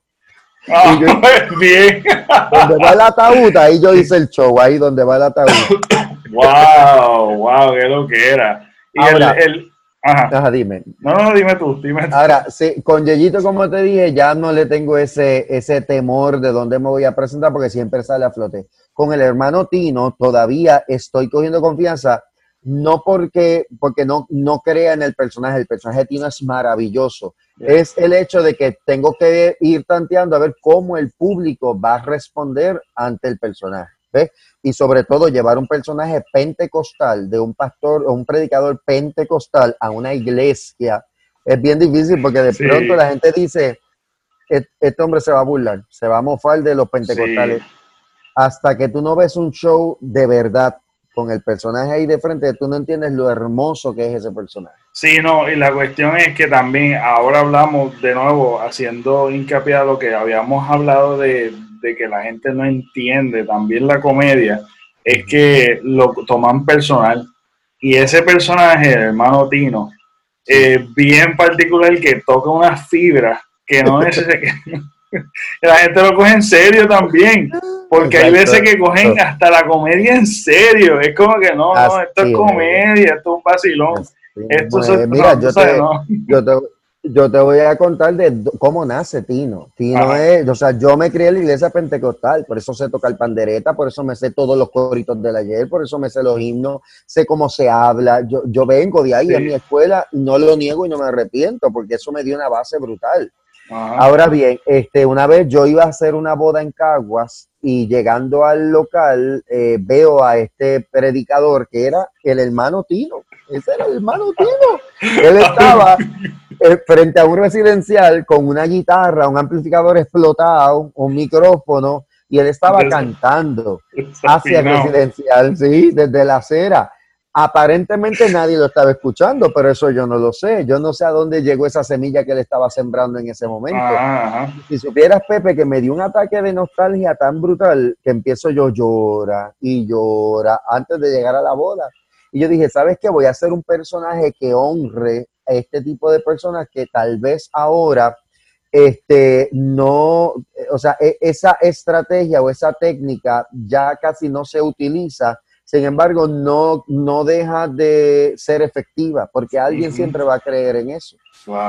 Ah, bien. Donde va el ataúd, ahí yo hice el show, ahí donde va el ataúd. wow, wow, qué lo que era. Y Ahora, el, ajá. dime. No, no, dime tú, dime Ahora, sí, con Yeyito, como te dije, ya no le tengo ese, ese temor de dónde me voy a presentar porque siempre sale a flote. Con el hermano Tino todavía estoy cogiendo confianza, no porque, porque no, no crea en el personaje, el personaje de Tino es maravilloso. Es el hecho de que tengo que ir tanteando a ver cómo el público va a responder ante el personaje. ¿Ves? Y sobre todo llevar un personaje pentecostal de un pastor o un predicador pentecostal a una iglesia es bien difícil porque de pronto la gente dice, e-, este hombre se va a burlar, se va a mofar de los pentecostales. Hasta que tú no ves un show de verdad con el personaje ahí de frente, tú no entiendes lo hermoso que es ese personaje. Sí, no, y la cuestión es que también ahora hablamos de nuevo, haciendo hincapié a lo que habíamos hablado de, que la gente no entiende también la comedia, es que lo toman personal. Y ese personaje, el hermano Tino, eh, bien particular que toca unas fibras que no es que la gente lo coge en serio también. Porque hay veces que cogen hasta la comedia en serio. Es como que no, no, esto es comedia, esto es un vacilón. Esto mira, yo, te, yo, te, voy a contar de cómo nace Tino. Tino es, o sea, yo me crié en la iglesia pentecostal, por eso sé tocar pandereta, por eso me sé todos los coritos del ayer, por eso me sé los himnos, sé cómo se habla. Yo, yo vengo de ahí en mi escuela, no lo niego y no me arrepiento, porque eso me dio una base brutal. Ahora bien, este, una vez yo iba a hacer una boda en Caguas y llegando al local eh, veo a este predicador que era el hermano Tino. Ese era el hermano Tino. Él estaba eh, frente a un residencial con una guitarra, un amplificador explotado, un micrófono y él estaba cantando hacia el residencial, sí, desde la acera. Aparentemente nadie lo estaba escuchando, pero eso yo no lo sé. Yo no sé a dónde llegó esa semilla que él estaba sembrando en ese momento. Si supieras, Pepe, que me dio un ataque de nostalgia tan brutal que empiezo yo llora y llora antes de llegar a la boda. Y yo dije, ¿sabes qué? Voy a hacer un personaje que honre a este tipo de personas que tal vez ahora este, no, o sea, e, esa estrategia o esa técnica ya casi no se utiliza sin embargo, no, no deja de ser efectiva, porque alguien siempre va a creer en eso.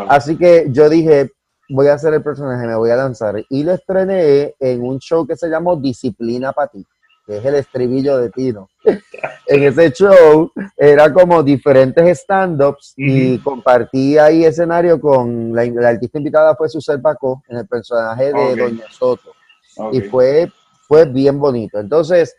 Así que yo dije, voy a hacer el personaje, me voy a lanzar. Y lo estrené en un show que se llamó Disciplina para ti, que es el estribillo de Tino. en ese show era como diferentes stand-ups y compartí ahí escenario con la, artista invitada fue Susel Paco en el personaje de Doña Soto. Y fue, fue bien bonito. Entonces,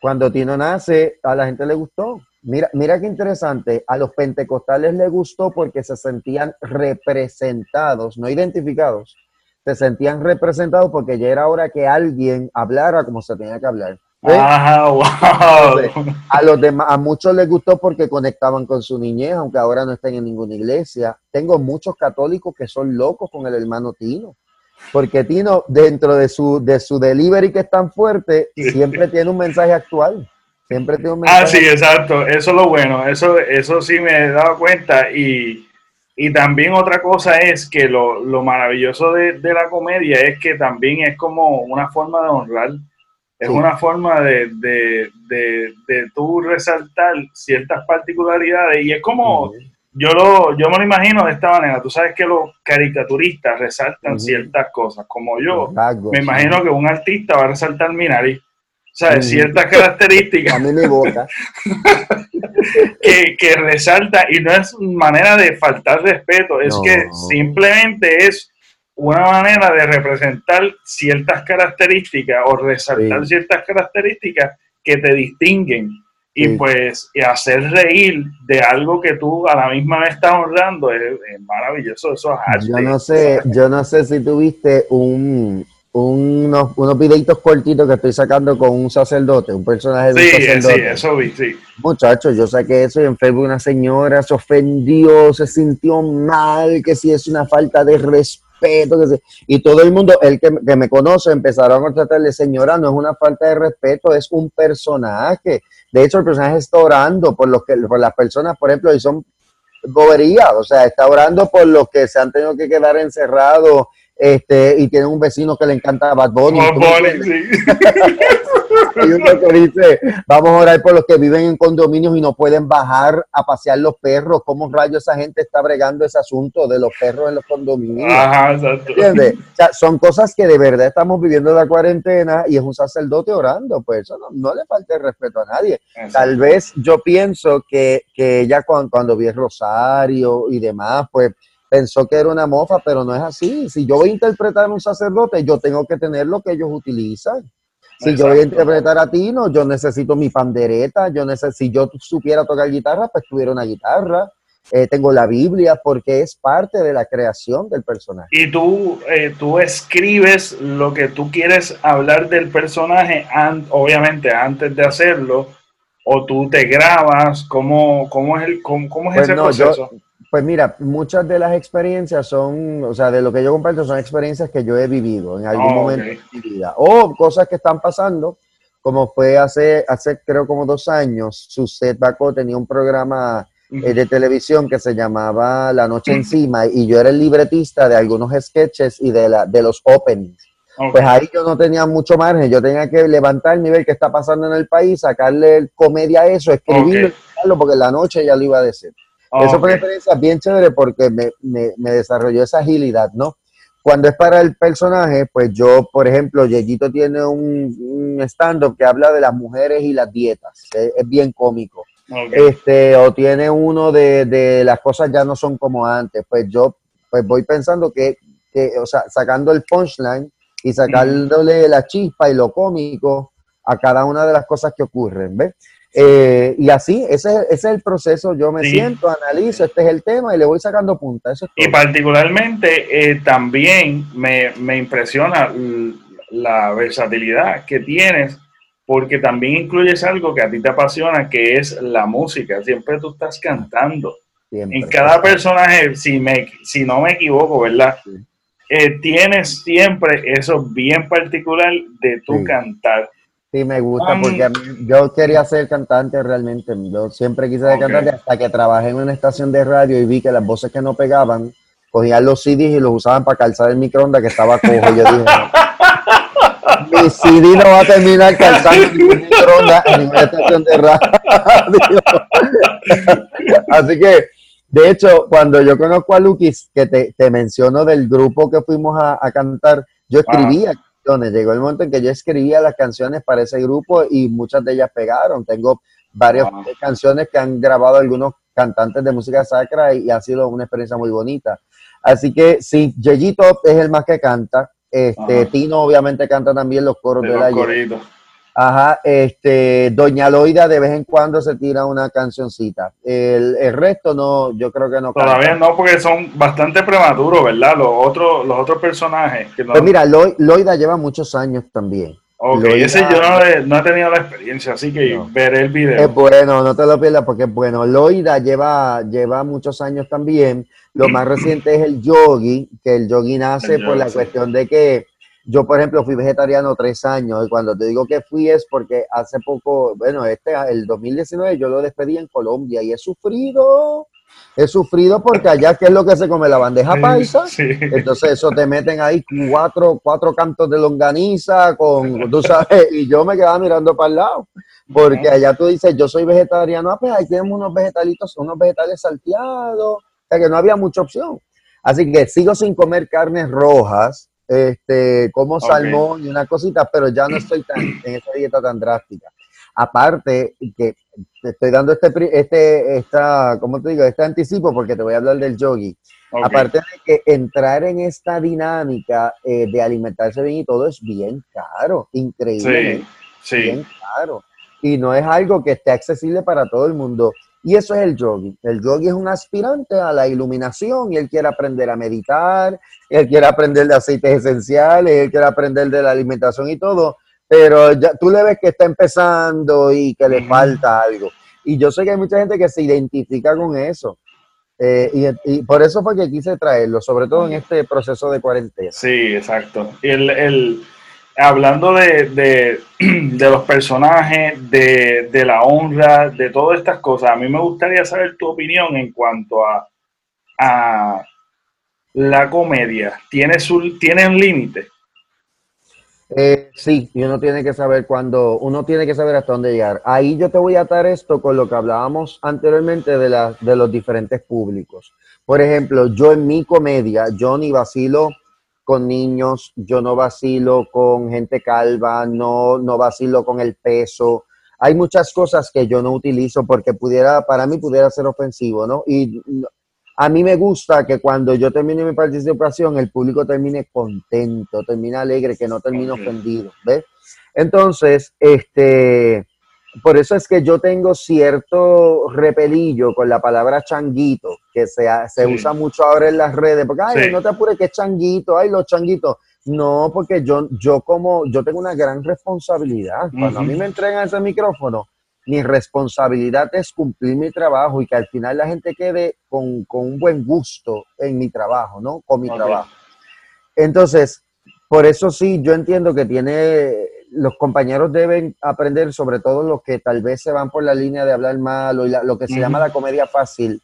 cuando Tino nace, a la gente le gustó. Mira, mira qué interesante. A los pentecostales le gustó porque se sentían representados, no identificados. Se sentían representados porque ya era hora que alguien hablara como se tenía que hablar. Ah, a los demás, a muchos les gustó porque conectaban con su niñez, aunque ahora no estén en ninguna iglesia. Tengo muchos católicos que son locos con el hermano Tino porque Tino, dentro de su, de su delivery que es tan fuerte, siempre tiene un mensaje actual. Siempre tiene un mensaje. Ah, sí, exacto. Eso es lo bueno. Eso, eso sí me he dado cuenta. Y, también otra cosa es que lo, maravilloso de, la comedia es que también es como una forma de honrar. Es una forma de, de, de, tú resaltar ciertas particularidades. Y es como yo, lo, yo me lo imagino de esta manera. Tú sabes que los caricaturistas resaltan ciertas cosas, como yo. me imagino que un artista va a resaltar mi nariz. O sea, ciertas características. a mí me boca. que, que, resalta, y no es manera de faltar respeto, es que simplemente es una manera de representar ciertas características o resaltar ciertas características que te distinguen y pues y hacer reír de algo que tú a la misma vez estás honrando es, maravilloso. Eso es Yo no sé, yo no sé si tuviste un, unos, unos videitos cortitos que estoy sacando con un sacerdote, un personaje de sí, sacerdote. Sí, eso vi, sí. Muchachos, yo saqué eso y en Facebook una señora se ofendió, se sintió mal, que si es una falta de respeto. Que y todo el mundo, el que, que me conoce, empezaron a tratarle, señora, no es una falta de respeto, es un personaje de hecho, el personaje está orando por, los que, por las personas, por ejemplo, y son boberías, o sea, está orando por los que se han tenido que quedar encerrados este, y tienen un vecino que le encanta Bad Bunny. Bad Bunny sí. Hay uno que dice, vamos a orar por los que viven en condominios y no pueden bajar a pasear los perros. ¿Cómo rayos esa gente está bregando ese asunto de los perros en los condominios? Ajá, exacto. ¿Entiendes? O sea, son cosas que de verdad estamos viviendo la cuarentena y es un sacerdote orando. Pues eso no, le falta respeto a nadie. Tal vez yo pienso que, que ella cuando, cuando vi el rosario y demás, pues pensó que era una mofa, pero no es así. Si yo voy a interpretar a un sacerdote, yo tengo que tener lo que ellos utilizan. Si yo voy a interpretar a ti, no, yo necesito mi pandereta, yo necesito, si yo supiera tocar guitarra, pues tuviera una guitarra. Eh, tengo la Biblia porque es parte de la creación del personaje. Y tú, eh, tú escribes lo que tú quieres hablar del personaje, obviamente antes de hacerlo, o tú te grabas, ¿cómo, cómo es, el, cómo, es pues ese proceso? Pues mira, muchas de las experiencias son, o sea, de lo que yo comparto son experiencias que yo he vivido en algún momento de mi vida, o cosas que están pasando, como fue hace, hace creo como dos años, Suset Baco tenía un programa eh, de televisión que se llamaba La Noche Encima y yo era el libretista de algunos sketches y de, la, de los openings. Pues ahí yo no tenía mucho margen, yo tenía que levantar el ver qué está pasando en el país, sacarle comedia a eso, escribirlo, porque en la noche ya lo iba a decir. Eso fue una experiencia bien chévere porque me, me, me, desarrolló esa agilidad, ¿no? Cuando es para el personaje, pues yo, por ejemplo, Yeyito tiene un, un stand-up que habla de las mujeres y las dietas, es bien cómico. Este, o tiene uno de, de, las cosas ya no son como antes. Pues yo pues voy pensando que, que o sea, sacando el punchline y sacándole la chispa y lo cómico a cada una de las cosas que ocurren, ¿ves? Eh, y así, ese, ese, es el proceso. Yo me siento, analizo, este es el tema y le voy sacando punta. y particularmente eh, también me, me, impresiona la versatilidad que tienes porque también incluyes algo que a ti te apasiona, que es la música. Siempre tú estás cantando. En cada personaje, si, me, si no me equivoco, ¿verdad? Eh, tienes siempre eso bien particular de tu cantar. Me gusta porque yo quería ser cantante realmente. Yo siempre quise ser cantante hasta que trabajé en una estación de radio y vi que las voces que no pegaban cogían los CDs y los usaban para calzar el microondas que estaba cojo. Yo dije, mi CD no va a terminar calzando en microondas en una estación de radio. Así que, de hecho, cuando yo conozco a Lukis, que te, te menciono del grupo que fuimos a, cantar, yo escribía canciones. Llegó el momento en que yo escribía las canciones para ese grupo y muchas de ellas pegaron. Tengo varias canciones que han grabado algunos cantantes de música sacra y, ha sido una experiencia muy bonita. Así que sí, Yeyito es el más que canta. Este, Tino obviamente canta también los coros de, la Ajá, este, Doña Loida de vez en cuando se tira una cancioncita. El, el resto no, yo creo que no. Todavía no, porque son bastante prematuros, ¿verdad? Los otros, los otros personajes. Pues mira, Loida lleva muchos años también. Ok, ese yo no, he tenido la experiencia, así que veré el video. Es bueno, no te lo pierdas porque es bueno. Loida lleva, lleva muchos años también. Lo más reciente es el yogi, que el yogi nace por la cuestión de que yo, por ejemplo, fui vegetariano tres años y cuando te digo que fui es porque hace poco, bueno, este, el 2019 yo lo despedí en Colombia y he sufrido, he sufrido porque allá, ¿qué es lo que se come? La bandeja paisa. Entonces eso te meten ahí cuatro, cuatro cantos de longaniza con, tú sabes, y yo me quedaba mirando para el lado. Porque allá tú dices, yo soy vegetariano, ah, pues ahí tenemos unos vegetalitos, unos vegetales salteados, o sea que no había mucha opción. Así que sigo sin comer carnes rojas, este, como salmón y una cosita, pero ya no estoy tan, en esa dieta tan drástica. Aparte, que te estoy dando este, este, esta, ¿cómo te digo? Este anticipo porque te voy a hablar del yogi. Aparte de que entrar en esta dinámica eh, de alimentarse bien y todo es bien caro, increíble. Sí, Bien caro. Y no es algo que esté accesible para todo el mundo. Y eso es el yogi. El yogi es un aspirante a la iluminación y él quiere aprender a meditar, él quiere aprender de aceites esenciales, él quiere aprender de la alimentación y todo, pero ya tú le ves que está empezando y que le falta algo. Y yo sé que hay mucha gente que se identifica con eso. Eh, y, por eso fue que quise traerlo, sobre todo en este proceso de cuarentena. Sí, exacto. El, el, hablando de, los personajes, de, la honra, de todas estas cosas, a mí me gustaría saber tu opinión en cuanto a, a la comedia. ¿Tiene, su, ¿tiene un límite? Eh, sí, y uno tiene que saber cuándo, uno tiene que saber hasta dónde llegar. Ahí yo te voy a atar esto con lo que hablábamos anteriormente de, la, de los diferentes públicos. Por ejemplo, yo en mi comedia, yo ni vacilo con niños, yo no vacilo con gente calva, no, no vacilo con el peso. Hay muchas cosas que yo no utilizo porque pudiera, para mí pudiera ser ofensivo, ¿no? Y a mí me gusta que cuando yo termine mi participación, el público termine contento, termine alegre, que no termine ofendido, ¿ves? Entonces, este, por eso es que yo tengo cierto repelillo con la palabra changuito, que se, se usa mucho ahora en las redes, porque, ay, no te apures que es changuito, ay, los changuitos. No, porque yo, yo como, yo tengo una gran responsabilidad. Cuando a mí me entregan ese micrófono, mi responsabilidad es cumplir mi trabajo y que al final la gente quede con, un buen gusto en mi trabajo, ¿no? Con mi trabajo. Entonces, por eso sí, yo entiendo que tiene, los compañeros deben aprender, sobre todo los que tal vez se van por la línea de hablar mal o lo que se llama la comedia fácil,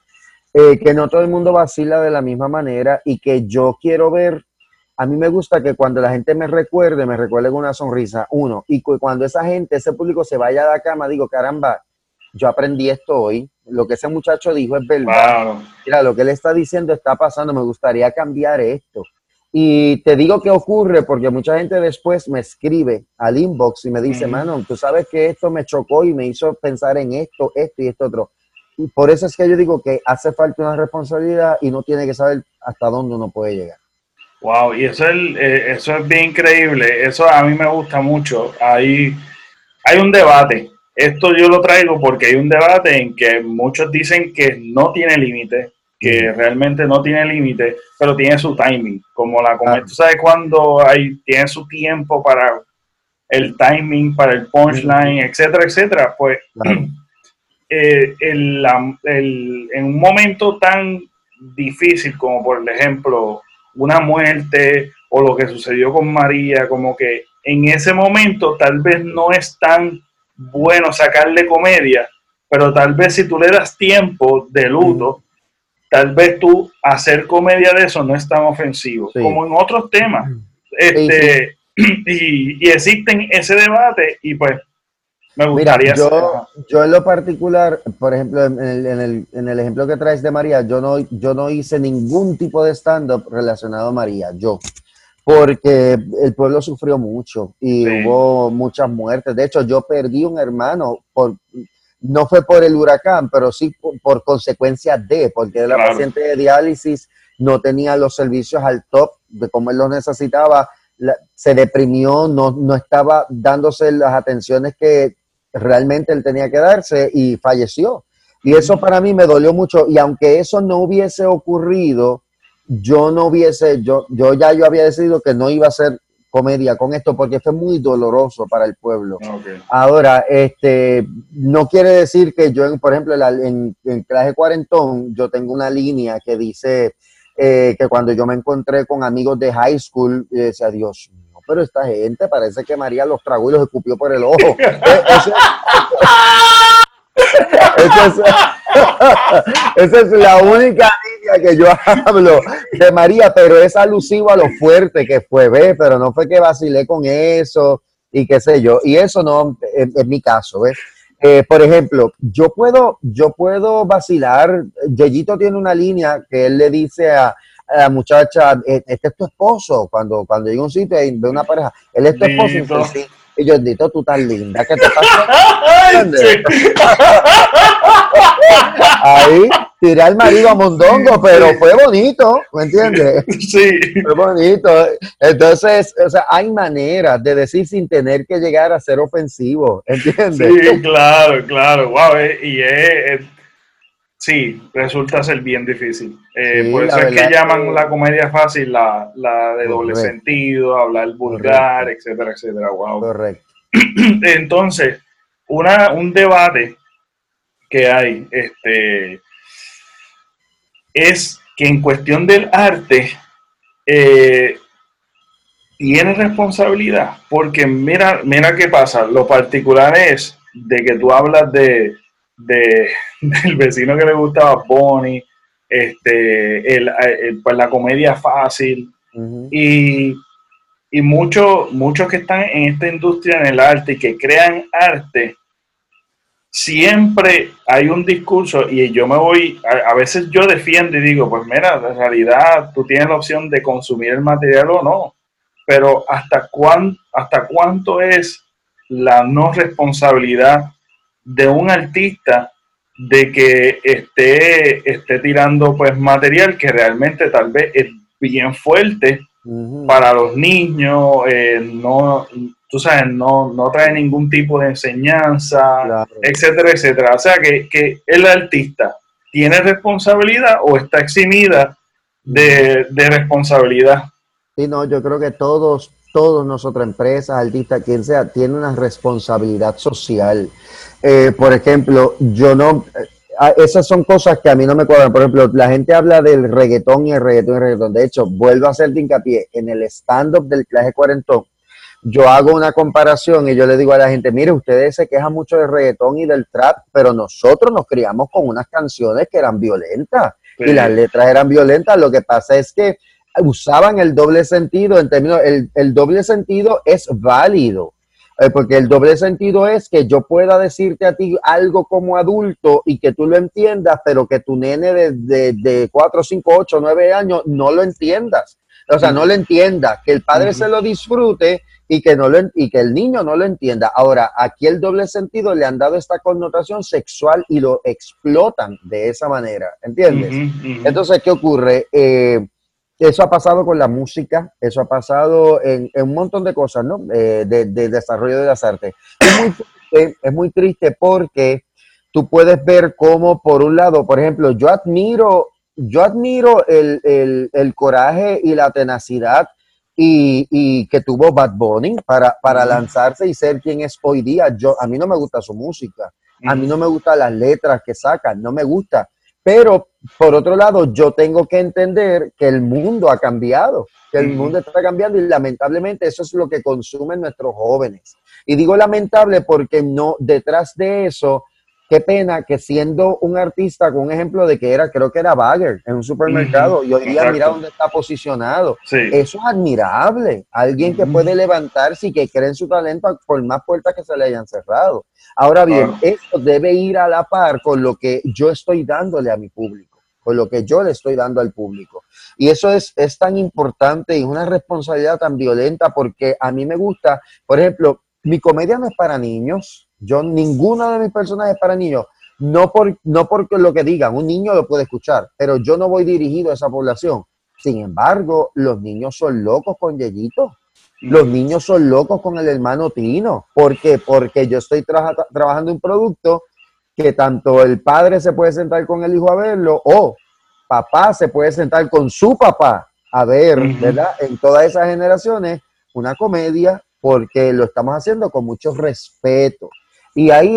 eh, que no todo el mundo vacila de la misma manera y que yo quiero ver a mí me gusta que cuando la gente me recuerde, me recuerde con una sonrisa, uno, y cuando esa gente, ese público se vaya a la cama, digo, caramba, yo aprendí esto hoy, lo que ese muchacho dijo es verdad. Mira, lo que él está diciendo está pasando, me gustaría cambiar esto. Y te digo que ocurre porque mucha gente después me escribe al inbox y me dice, mano, tú sabes que esto me chocó y me hizo pensar en esto, esto y esto otro. Y por eso es que yo digo que hace falta una responsabilidad y no tiene que saber hasta dónde uno puede llegar. Wow, y eso es, eh, eso es bien increíble. Eso a mí me gusta mucho. Hay, hay un debate. Esto yo lo traigo porque hay un debate en que muchos dicen que no tiene límite, que realmente no tiene límite, pero tiene su timing. Como la comedia, tú sabes cuando hay, tiene su tiempo para el timing, para el punchline, etcétera, etcétera. Pues eh, en un momento tan difícil como por ejemplo una muerte o lo que sucedió con María, como que en ese momento tal vez no es tan bueno sacarle comedia, pero tal vez si tú le das tiempo de luto, tal vez tú hacer comedia de eso no es tan ofensivo como en otros temas. Este, y, y existen ese debate y pues me gustaría yo, yo en lo particular, por ejemplo, en el, en, el, en el, ejemplo que traes de María, yo no, yo no hice ningún tipo de stand-up relacionado a María, yo, porque el pueblo sufrió mucho y hubo muchas muertes. De hecho, yo perdí un hermano, por, no fue por el huracán, pero sí por, consecuencia de, porque era paciente de diálisis, no tenía los servicios al top de como él los necesitaba. se deprimió, no, no estaba dándose las atenciones que, realmente él tenía que darse y falleció. Y eso para mí me dolió mucho. Y aunque eso no hubiese ocurrido, yo no hubiese, yo, yo ya yo había decidido que no iba a hacer comedia con esto porque fue muy doloroso para el pueblo. Ahora, este, no quiere decir que yo, por ejemplo, en, en Clase Cuarentón, yo tengo una línea que dice eh, que cuando yo me encontré con amigos de high school, y decía, Dios pero esta gente parece que María los tragó y los escupió por el ojo. esa es la única línea que yo hablo de María, pero es alusivo a lo fuerte que fue, ¿ves? Pero no fue que vacilé con eso y qué sé yo. Y eso no es, mi caso, ¿ves? Eh, por ejemplo, yo puedo, yo puedo vacilar. Yeyito tiene una línea que él le dice a, la muchacha, eh, este es tu esposo, cuando, cuando llega a un sitio y ve una pareja, él es tu esposo, y yo, Dito, tú tan linda, ¿qué te pasa? Ahí tiré al marido a Mondongo, pero fue bonito, ¿me entiendes? Sí. Fue bonito. Entonces, o sea, hay maneras de decir sin tener que llegar a ser ofensivo, ¿entiendes? Sí, claro, claro. Wow, eh, y es, Sí, resulta ser bien difícil. Eh, por eso es que llaman la comedia fácil la, de doble sentido, hablar vulgar, etcétera, etcétera. Wow. Correcto. Entonces, una, un debate que hay este, es que en cuestión del arte eh, tiene responsabilidad, porque mira, mira qué pasa. Lo particular es de que tú hablas de de, del vecino que le gustaba Bonnie, este, el, pues la comedia fácil. Y, y muchos muchos que están en esta industria en el arte y que crean arte, siempre hay un discurso y yo me voy, a, veces yo defiendo y digo, pues mira, en realidad tú tienes la opción de consumir el material o no, pero hasta, cuán, hasta cuánto es la no responsabilidad de un artista de que esté, esté tirando pues material que realmente tal vez es bien fuerte para los niños, eh, no, tú sabes, no, no trae ningún tipo de enseñanza, etcétera, etcétera. O sea que, que el artista tiene responsabilidad o está eximida de, de responsabilidad. Sí, no, yo creo que todos, todos nosotros, empresas, artistas, quien sea, tiene una responsabilidad social. Eh, por ejemplo, yo no, eh, esas son cosas que a mí no me cuadran. Por ejemplo, la gente habla del reggaetón y el reggaetón y el reggaetón. De hecho, vuelvo a hacer hincapié en el stand-up del clase cuarentón. Yo hago una comparación y yo le digo a la gente, mire, ustedes se quejan mucho del reggaetón y del trap, pero nosotros nos criamos con unas canciones que eran violentas y las letras eran violentas. Lo que pasa es que usaban el doble sentido en términos, el, el doble sentido es válido, eh, porque el doble sentido es que yo pueda decirte a ti algo como adulto y que tú lo entiendas, pero que tu nene de, de, 4, 5, 8, 9 años no lo entiendas. O sea, no lo entienda, que el padre se lo disfrute y que, no lo, y que el niño no lo entienda. Ahora, aquí el doble sentido le han dado esta connotación sexual y lo explotan de esa manera, ¿entiendes? Entonces, ¿qué ocurre? Eh, eso ha pasado con la música, eso ha pasado en, un montón de cosas, ¿no? Eh, de, desarrollo de las artes. Es muy, triste, es muy triste porque tú puedes ver cómo, por un lado, por ejemplo, yo admiro, yo admiro el, coraje y la tenacidad y, que tuvo Bad Bunny para, para lanzarse y ser quien es hoy día. Yo, a mí no me gusta su música, a mí no me gustan las letras que sacan, no me gusta pero por otro lado, yo tengo que entender que el mundo ha cambiado, que el mundo está cambiando y lamentablemente eso es lo que consumen nuestros jóvenes. Y digo lamentable porque no detrás de eso qué pena que siendo un artista con un ejemplo de que era, creo que era Bagger en un supermercado y hoy día mira dónde está posicionado. Eso es admirable. Alguien que puede levantarse y que cree en su talento por más puertas que se le hayan cerrado. Ahora bien, esto debe ir a la par con lo que yo estoy dándole a mi público, con lo que yo le estoy dando al público. Y eso es, es tan importante y una responsabilidad tan violenta porque a mí me gusta, por ejemplo, mi comedia no es para niños, yo, ninguno de mis personajes para niños. No, por, no porque lo que digan, un niño lo puede escuchar, pero yo no voy dirigido a esa población. Sin embargo, los niños son locos con Yeyito. Los niños son locos con el hermano Tino. ¿Por qué? Porque yo estoy trabajando un producto que tanto el padre se puede sentar con el hijo a verlo o papá se puede sentar con su papá a ver, ¿verdad? En todas esas generaciones, una comedia porque lo estamos haciendo con mucho respeto. Y ahí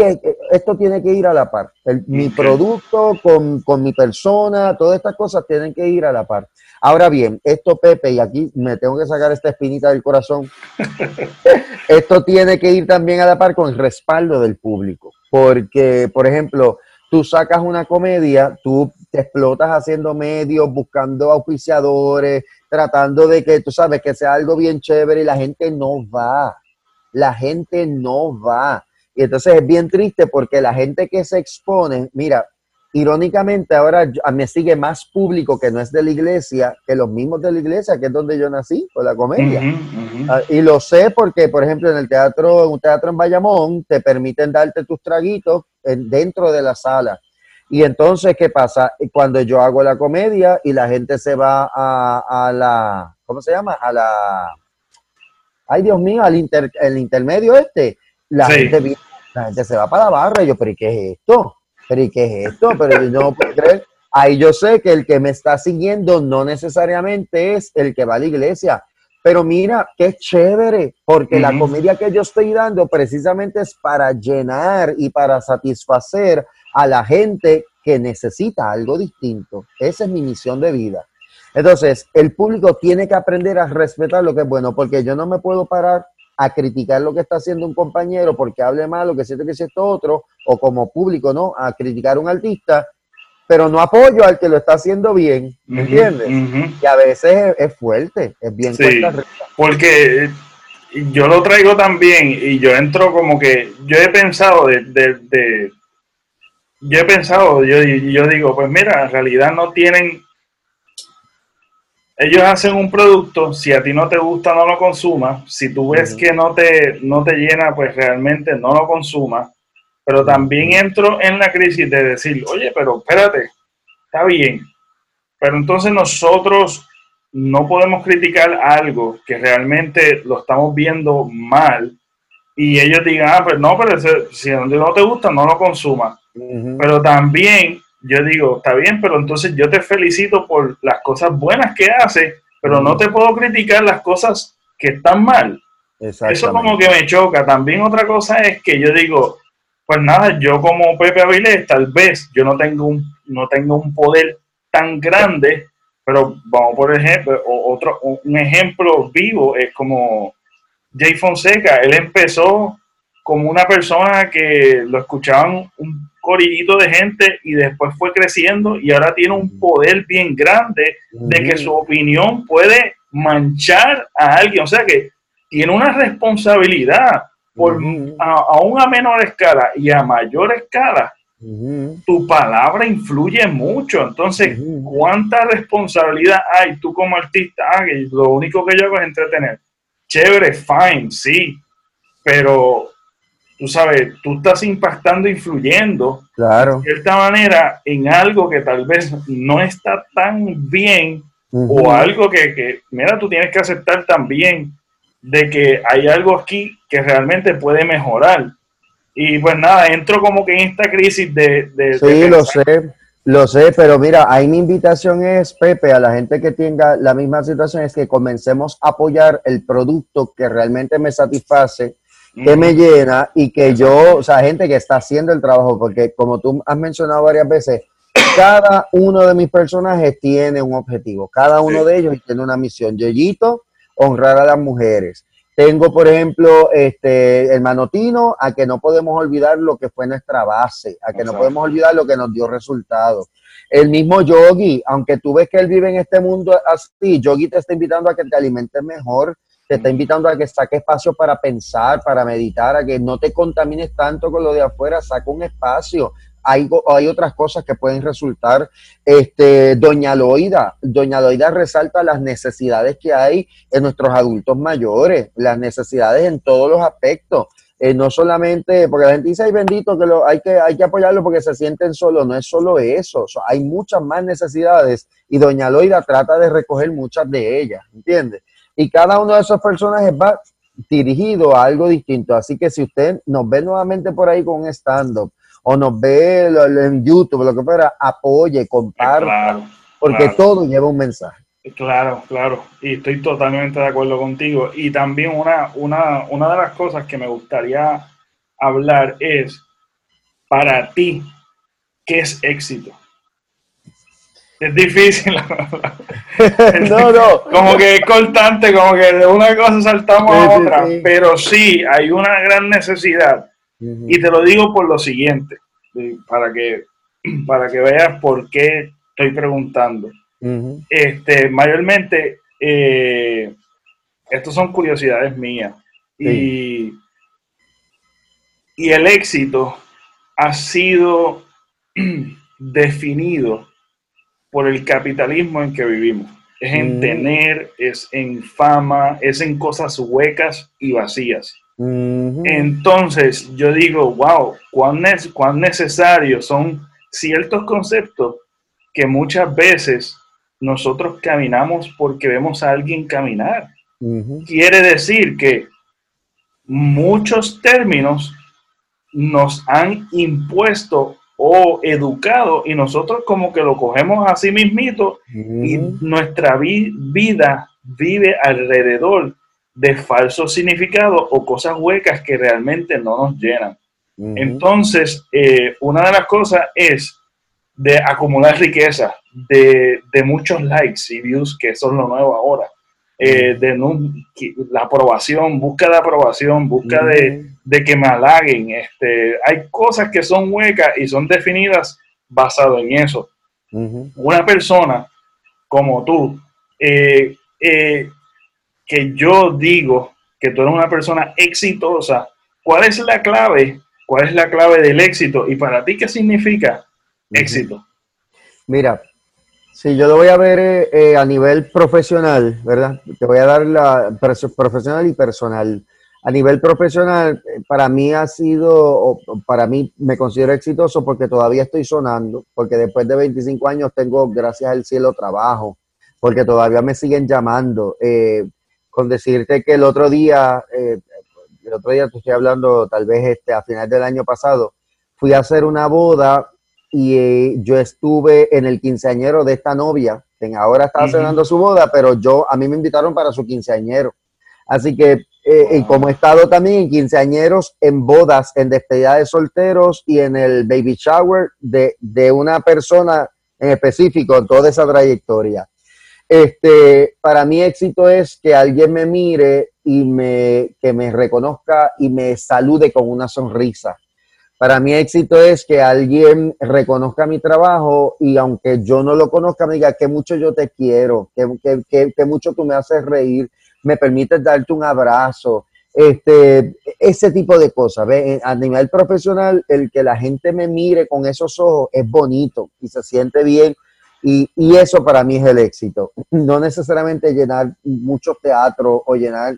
esto tiene que ir a la par. mi producto con, con, mi persona, todas estas cosas tienen que ir a la par. Ahora bien, esto Pepe, y aquí me tengo que sacar esta espinita del corazón, esto tiene que ir también a la par con el respaldo del público. Porque, por ejemplo, tú sacas una comedia, tú te explotas haciendo medios, buscando auspiciadores, tratando de que, tú sabes, que sea algo bien chévere y la gente no va. La gente no va. Y entonces es bien triste porque la gente que se expone, mira, irónicamente ahora me sigue más público que no es de la iglesia que los mismos de la iglesia, que es donde yo nací, con la comedia. Ah, y lo sé porque, por ejemplo, en el teatro, en un teatro en Bayamón, te permiten darte tus traguitos dentro de la sala. Y entonces, ¿qué pasa? Cuando yo hago la comedia y la gente se va a, la, ¿cómo se llama? A la, ay Dios mío, al inter, el intermedio este, la gente viene la gente se va para la barra y yo, pero ¿y qué es esto? ¿Pero y qué es esto? Pero yo no puedo creer. Ahí yo sé que el que me está siguiendo no necesariamente es el que va a la iglesia. Pero mira, qué chévere, porque la comedia que yo estoy dando precisamente es para llenar y para satisfacer a la gente que necesita algo distinto. Esa es mi misión de vida. Entonces, el público tiene que aprender a respetar lo que es bueno, porque yo no me puedo parar a criticar lo que está haciendo un compañero porque hable mal o que siente que es esto otro, o como público, ¿no? A criticar a un artista, pero no apoyo al que lo está haciendo bien, ¿me entiendes? Y a veces es, fuerte, es bien sí, Porque yo lo traigo también y yo entro como que, yo he pensado de, de, yo he pensado, yo, yo digo, pues mira, en realidad no tienen ellos hacen un producto, si a ti no te gusta, no lo consumas. Si tú ves que no te, no te llena, pues realmente no lo consumas. Pero también entro en la crisis de decir, oye, pero espérate, está bien. Pero entonces nosotros no podemos criticar algo que realmente lo estamos viendo mal y ellos digan, ah, pues no, pero si no te gusta, no lo consumas. Pero también yo digo, está bien, pero entonces yo te felicito por las cosas buenas que haces, pero no te puedo criticar las cosas que están mal. Eso como que me choca. También otra cosa es que yo digo, pues nada, yo como Pepe Avilés, tal vez yo no tengo un, no tengo un poder tan grande, pero vamos por ejemplo, otro, un ejemplo vivo es como Jay Fonseca, él empezó como una persona que lo escuchaban un corillito de gente y después fue creciendo y ahora tiene un poder bien grande de que su opinión puede manchar a alguien. O sea que tiene una responsabilidad por, aún a menor escala y a mayor escala. Tu palabra influye mucho. Entonces, ¿cuánta responsabilidad hay tú como artista? Ah, lo único que yo hago es entretener chévere, fine, sí, pero tú sabes, tú estás impactando, influyendo claro. de cierta manera en algo que tal vez no está tan bien o algo que, que, mira, tú tienes que aceptar también de que hay algo aquí que realmente puede mejorar. Y pues nada, entro como que en esta crisis de... de sí, lo sé. Lo sé, pero mira, ahí mi invitación es, Pepe, a la gente que tenga la misma situación, es que comencemos a apoyar el producto que realmente me satisface, que me llena y que yo, o sea, gente que está haciendo el trabajo, porque como tú has mencionado varias veces, cada uno de mis personajes tiene un objetivo, cada uno de ellos tiene una misión. Yeyito, honrar a las mujeres. Tengo, por ejemplo, este, el manotino, a que no podemos olvidar lo que fue nuestra base, a que no podemos olvidar lo que nos dio resultados. El mismo Yogi, aunque tú ves que él vive en este mundo así, Yogi te está invitando a que te alimentes mejor, te está invitando a que saque espacio para pensar, para meditar, a que no te contamines tanto con lo de afuera, saca un espacio, hay, hay otras cosas que pueden resultar. Este, Doña Loida, Doña Loida resalta las necesidades que hay en nuestros adultos mayores, las necesidades en todos los aspectos. Eh, no solamente, porque la gente dice, ay bendito, que lo, hay, que hay que apoyarlo porque se sienten solos, no es solo eso, hay muchas más necesidades y Doña Loida trata de recoger muchas de ellas, ¿entiendes? Y cada uno de esos personajes va dirigido a algo distinto, así que si usted nos ve nuevamente por ahí con un stand-up, o nos ve en YouTube, lo que fuera, apoye, comparta, porque todo lleva un mensaje. Claro, claro, y estoy totalmente de acuerdo contigo. Y también una, una, una de las cosas que me gustaría hablar es, para ti, ¿qué es éxito? Es difícil. no, no. Como que es cortante, como que de una cosa saltamos a otra. Pero sí, hay una gran necesidad y te lo digo por lo siguiente, para que, para que veas por qué estoy preguntando. este, mayormente, eh, estas son curiosidades mías. Y, y el éxito ha sido definido por el capitalismo en que vivimos. Es en tener, es en fama, es en cosas huecas y vacías. Entonces yo digo, wow, cuán, cuán necesarios son ciertos conceptos que muchas veces nosotros caminamos porque vemos a alguien caminar. Quiere decir que muchos términos nos han impuesto o educado y nosotros como que lo cogemos así mismito y nuestra vida vive alrededor de falsos significados o cosas huecas que realmente no nos llenan. Entonces, eh, una de las cosas es de acumular riqueza, de, muchos likes y views, que son lo nuevo ahora, eh, de la aprobación, busca de aprobación, busca de, que me halaguen. Este, hay cosas que son huecas y son definidas basado en eso. Una persona como tú, eh, que yo digo que tú eres una persona exitosa, ¿cuál es la clave? ¿Cuál es la clave del éxito? Y para ti, ¿qué significa éxito? Mira, si yo lo voy a ver eh, eh, a nivel profesional, ¿verdad? Te voy a dar la profesional y personal. A nivel profesional, eh, para mí ha sido, para mí me considero exitoso porque todavía estoy sonando, porque después de 25 años tengo, gracias al cielo, trabajo porque todavía me siguen llamando. Eh, con decirte que el otro día, el otro día te estoy hablando tal vez este, a final del año pasado, fui a hacer una boda y eh, yo estuve en el quinceañero de esta novia, que ahora está celebrando su boda, pero yo, a mí me invitaron para su quinceañero. Así que, y como he estado también en quinceañeros, en bodas, en despedida de solteros y en el baby shower de, de una persona en específico en toda esa trayectoria. Este, para mí éxito es que alguien me mire y me, que me reconozca y me salude con una sonrisa. Para mí éxito es que alguien reconozca mi trabajo y aunque yo no lo conozca, me diga que mucho yo te quiero, que, que, que, mucho tú me haces reír, me permites darte un abrazo, este, ese tipo de cosas. A nivel profesional, el que la gente me mire con esos ojos es bonito y se siente bien y, eso para mí es el éxito. No necesariamente llenar muchos teatros o llenar,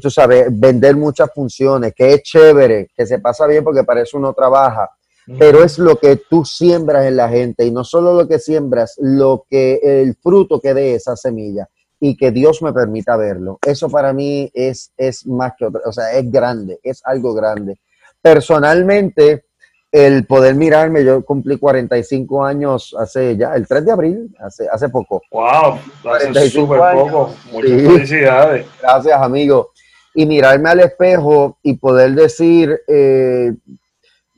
tú sabes, vender muchas funciones, que es chévere, que se pasa bien porque para eso uno trabaja, pero es lo que tú siembras en la gente y no solo lo que siembras, lo que el fruto que dé esa semilla y que Dios me permita verlo. Eso para mí es, es más que otra, o sea, es grande, es algo grande. Personalmente, el poder mirarme, yo cumplí 45 años hace ya, el 3 de abril, hace, hace poco. ¡Wow! Hace súper poco. Muchas felicidades. Gracias, amigo. Y mirarme al espejo y poder decir eh,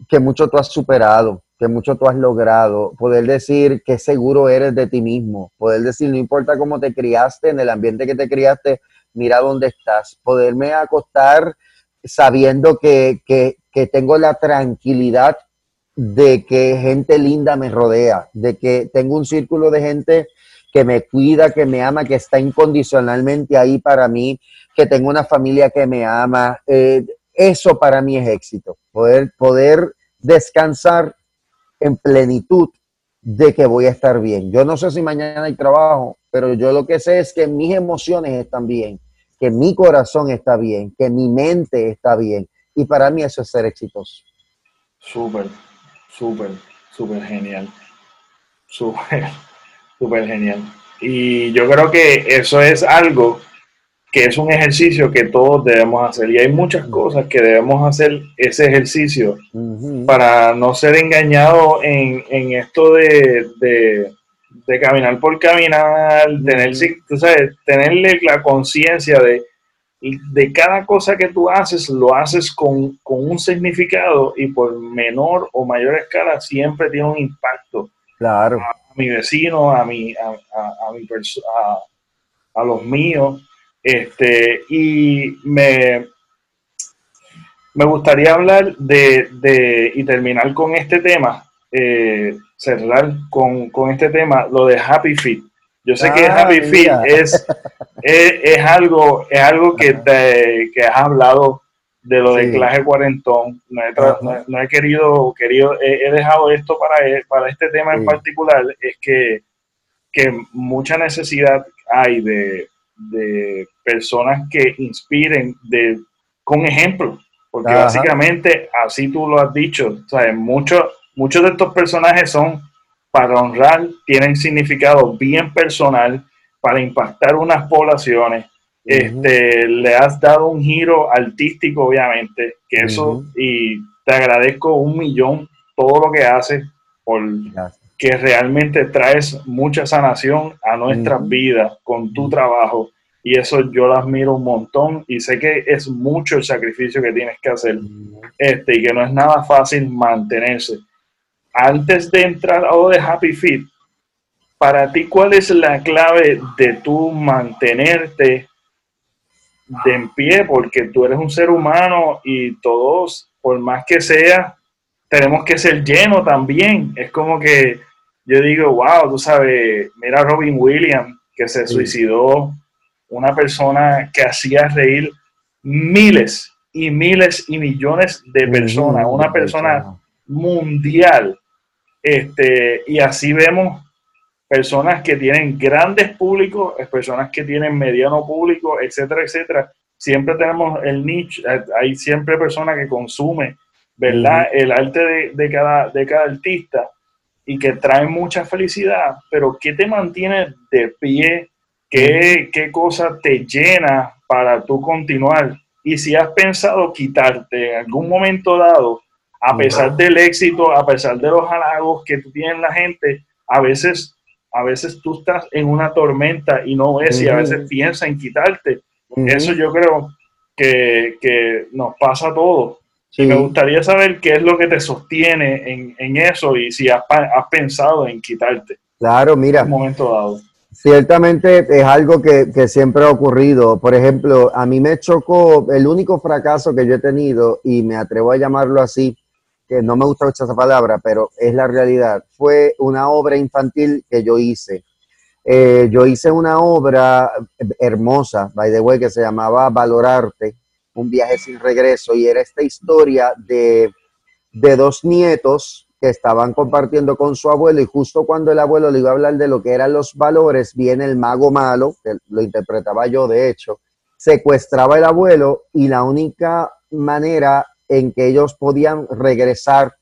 que mucho tú has superado, que mucho tú has logrado, poder decir que seguro eres de ti mismo, poder decir, no importa cómo te criaste, en el ambiente que te criaste, mira dónde estás, poderme acostar sabiendo que, que, que tengo la tranquilidad de que gente linda me rodea, de que tengo un círculo de gente que me cuida, que me ama, que está incondicionalmente ahí para mí, que tengo una familia que me ama. Eh, eso para mí es éxito, poder, poder descansar en plenitud de que voy a estar bien. Yo no sé si mañana hay trabajo, pero yo lo que sé es que mis emociones están bien, que mi corazón está bien, que mi mente está bien, y para mí eso es ser exitoso. Súper, súper, súper genial. Súper, súper genial. Y yo creo que eso es algo que es un ejercicio que todos debemos hacer. Y hay muchas cosas que debemos hacer ese ejercicio para no ser engañado en, en esto de, de, de, caminar por caminar, tener, sabes, tenerle la conciencia de de cada cosa que tú haces, lo haces con, un significado y por menor o mayor escala siempre tiene un impacto. Claro. A, mi vecino, a, mi, a, mi a, los míos. Este, y me, me gustaría hablar de, y terminar con este tema, eh, cerrar con, con este tema, lo de Happy Feet. Yo sé que ah, Happy Feet es, es, algo, es algo que, te, que has hablado de lo de clase cuarentón. No he, no, he querido, querido he, dejado esto para, e, para este tema en particular, es que, que mucha necesidad hay de, de personas que inspiren de, con ejemplo, porque básicamente así tú lo has dicho, ¿sabes? Muchos, muchos de estos personajes son para honrar tienen significado bien personal para impactar unas poblaciones. Este, le has dado un giro artístico, obviamente, que eso, y te agradezco un millón todo lo que haces, por que realmente traes mucha sanación a nuestras vidas con tu trabajo. Y eso yo lo admiro un montón y sé que es mucho el sacrificio que tienes que hacer este, y que no es nada fácil mantenerse. Antes de entrar a lo de Happy Feet, para ti, ¿cuál es la clave de tú mantenerte de en pie? Porque tú eres un ser humano y todos, por más que sea, tenemos que ser llenos también. Es como que yo digo, wow, tú sabes, mira Robin Williams, que se suicidó, una persona que hacía reír miles y miles y millones de personas, una persona mundial este, y así vemos personas que tienen grandes públicos, personas que tienen mediano público, etcétera, etcétera. Siempre tenemos el nicho, eh, hay siempre personas que consumen, ¿verdad? El arte de, cada, de cada artista y que trae mucha felicidad, pero ¿qué te mantiene de pie ¿Qué, ¿Qué cosa te llena para tú continuar? Y si has pensado quitarte en algún momento dado, a pesar del éxito, a pesar de los halagos que tú tienes la gente, a veces, a veces tú estás en una tormenta y no ves y a veces piensas en quitarte. Eso yo creo que, que nos pasa a todos. Me gustaría saber qué es lo que te sostiene en, en eso y si has, has, pensado en quitarte. Claro, mira. En un momento dado. Ciertamente es algo que, que, siempre ha ocurrido. Por ejemplo, a mí me chocó el único fracaso que yo he tenido, y me atrevo a llamarlo así, no me gusta mucho esa palabra, pero es la realidad. Fue una obra infantil que yo hice. Eh, yo hice una obra hermosa, by the way, que se llamaba Valorarte un viaje sin regreso y era esta historia de, dos nietos que estaban compartiendo con su abuelo y justo cuando el abuelo le iba a hablar de lo que eran los valores, viene el mago malo, que lo interpretaba yo de hecho, secuestraba el abuelo y la única manera en que ellos podían regresar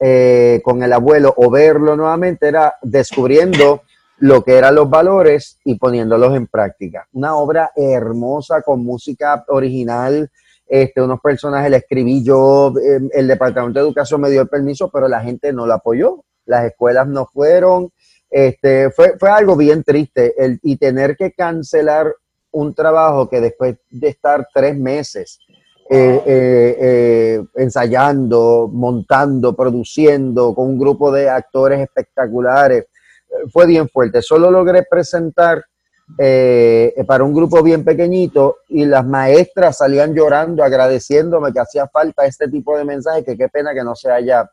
eh, con el abuelo o verlo nuevamente era descubriendo lo que eran los valores y poniéndolos en práctica. Una obra hermosa con música original, este, unos personajes, le escribí yo, em, el Departamento de Educación me dio el permiso, pero la gente no lo apoyó, las escuelas no fueron, este, fue, fue algo bien triste el, y tener que cancelar un trabajo que después de estar tres meses eh, eh, eh, ensayando, montando, produciendo con un grupo de actores espectaculares, fue bien fuerte. Solo logré presentar eh, para un grupo bien pequeñito y las maestras salían llorando, agradeciéndome que hacía falta este tipo de mensaje, que qué pena que no se haya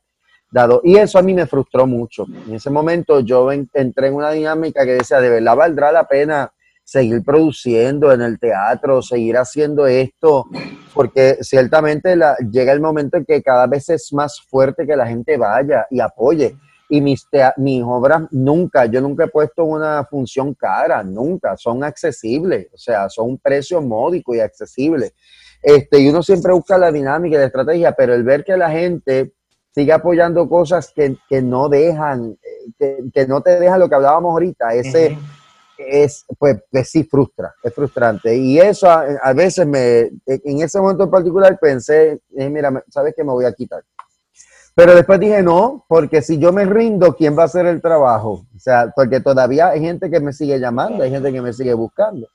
dado. Y eso a mí me frustró mucho. En ese momento yo entré en una dinámica que decía, de verdad valdrá la pena seguir produciendo en el teatro, seguir haciendo esto, porque ciertamente llega el momento en que cada vez es más fuerte que la gente vaya y apoye y mis, mis obras nunca, yo nunca he puesto una función cara, nunca, son accesibles, o sea, son un precio módico y accesible. Este, y uno siempre busca la dinámica y la estrategia, pero el ver que la gente sigue apoyando cosas que, no dejan, que, no te dejan lo que hablábamos ahorita, ese es, pues, sí frustra, es frustrante. Y eso a, veces me, en ese momento en particular pensé, eh, mira, ¿sabes qué me voy a quitar? Pero después dije, no, porque si yo me rindo, ¿quién va a hacer el trabajo? O sea, porque todavía hay gente que me sigue llamando, hay gente que me sigue buscando.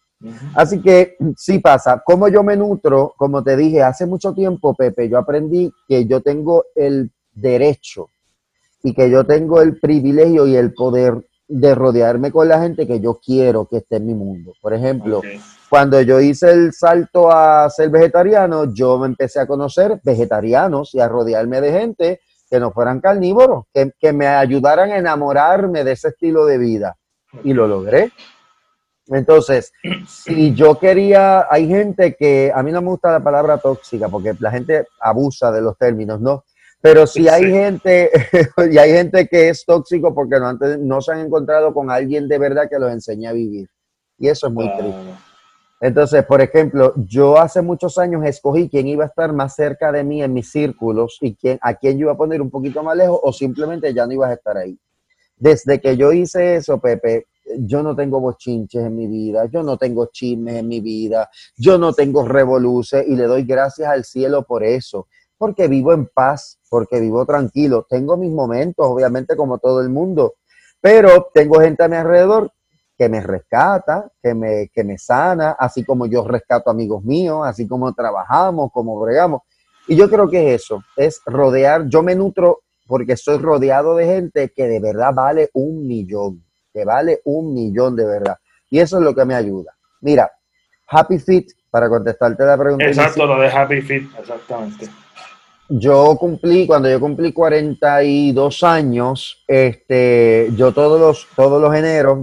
Así que sí pasa. Como yo me nutro, como te dije, hace mucho tiempo, Pepe, yo aprendí que yo tengo el derecho y que yo tengo el privilegio y el poder de rodearme con la gente que yo quiero que esté en mi mundo. Por ejemplo, cuando yo hice el salto a ser vegetariano, yo me empecé a conocer vegetarianos y a rodearme de gente que no fueran carnívoros, que, me ayudaran a enamorarme de ese estilo de vida. Y lo logré. Entonces, si yo quería, hay gente que, a mí no me gusta la palabra tóxica, porque la gente abusa de los términos, ¿no? Pero si hay gente, y hay gente que es tóxico porque no, no se han encontrado con alguien de verdad que los enseñe a vivir. Y eso es muy triste. Entonces, por ejemplo, yo hace muchos años escogí quién iba a estar más cerca de mí en mis círculos y quién, a quién yo iba a poner un poquito más lejos o simplemente ya no ibas a estar ahí. Desde que yo hice eso, Pepe, yo no tengo bochinches en mi vida, yo no tengo chismes en mi vida, yo no tengo revoluces y le doy gracias al cielo por eso, porque vivo en paz, porque vivo tranquilo. Tengo mis momentos, obviamente, como todo el mundo, pero tengo gente a mi alrededor que me rescata, que me, que me sana, así como yo rescato amigos míos, así como trabajamos, como bregamos. Y yo creo que es eso, es rodear, yo me nutro porque estoy rodeado de gente que de verdad vale un millón, que vale un millón de verdad. Y eso es lo que me ayuda. Mira, Happy Fit, para contestarte la pregunta. Exacto, lo de Happy Fit, exactamente yo cumplí, cuando yo cumplí 42 años, este, yo todos los, todos los eneros,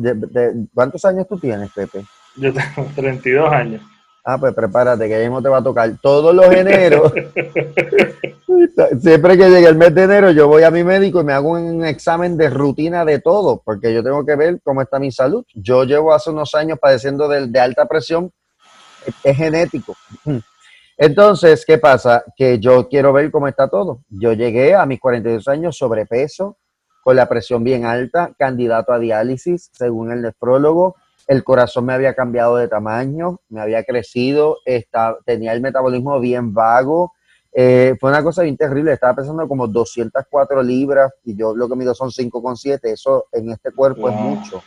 ¿cuántos años tú tienes, Pepe? Yo tengo 32 años. Ah, pues prepárate, que ya no te va a tocar. Todos los eneros, siempre que llegue el mes de enero, yo voy a mi médico y me hago un examen de rutina de todo, porque yo tengo que ver cómo está mi salud. Yo llevo hace unos años padeciendo de, de alta presión, es genético. Entonces, ¿qué pasa? Que yo quiero ver cómo está todo. Yo llegué a mis 42 años sobrepeso, con la presión bien alta, candidato a diálisis, según el nefrólogo, el corazón me había cambiado de tamaño, me había crecido, tenía el metabolismo bien vago. Eh, fue una cosa bien terrible, estaba pesando como 204 libras y yo lo que mido son 5,7, eso en este cuerpo es mucho.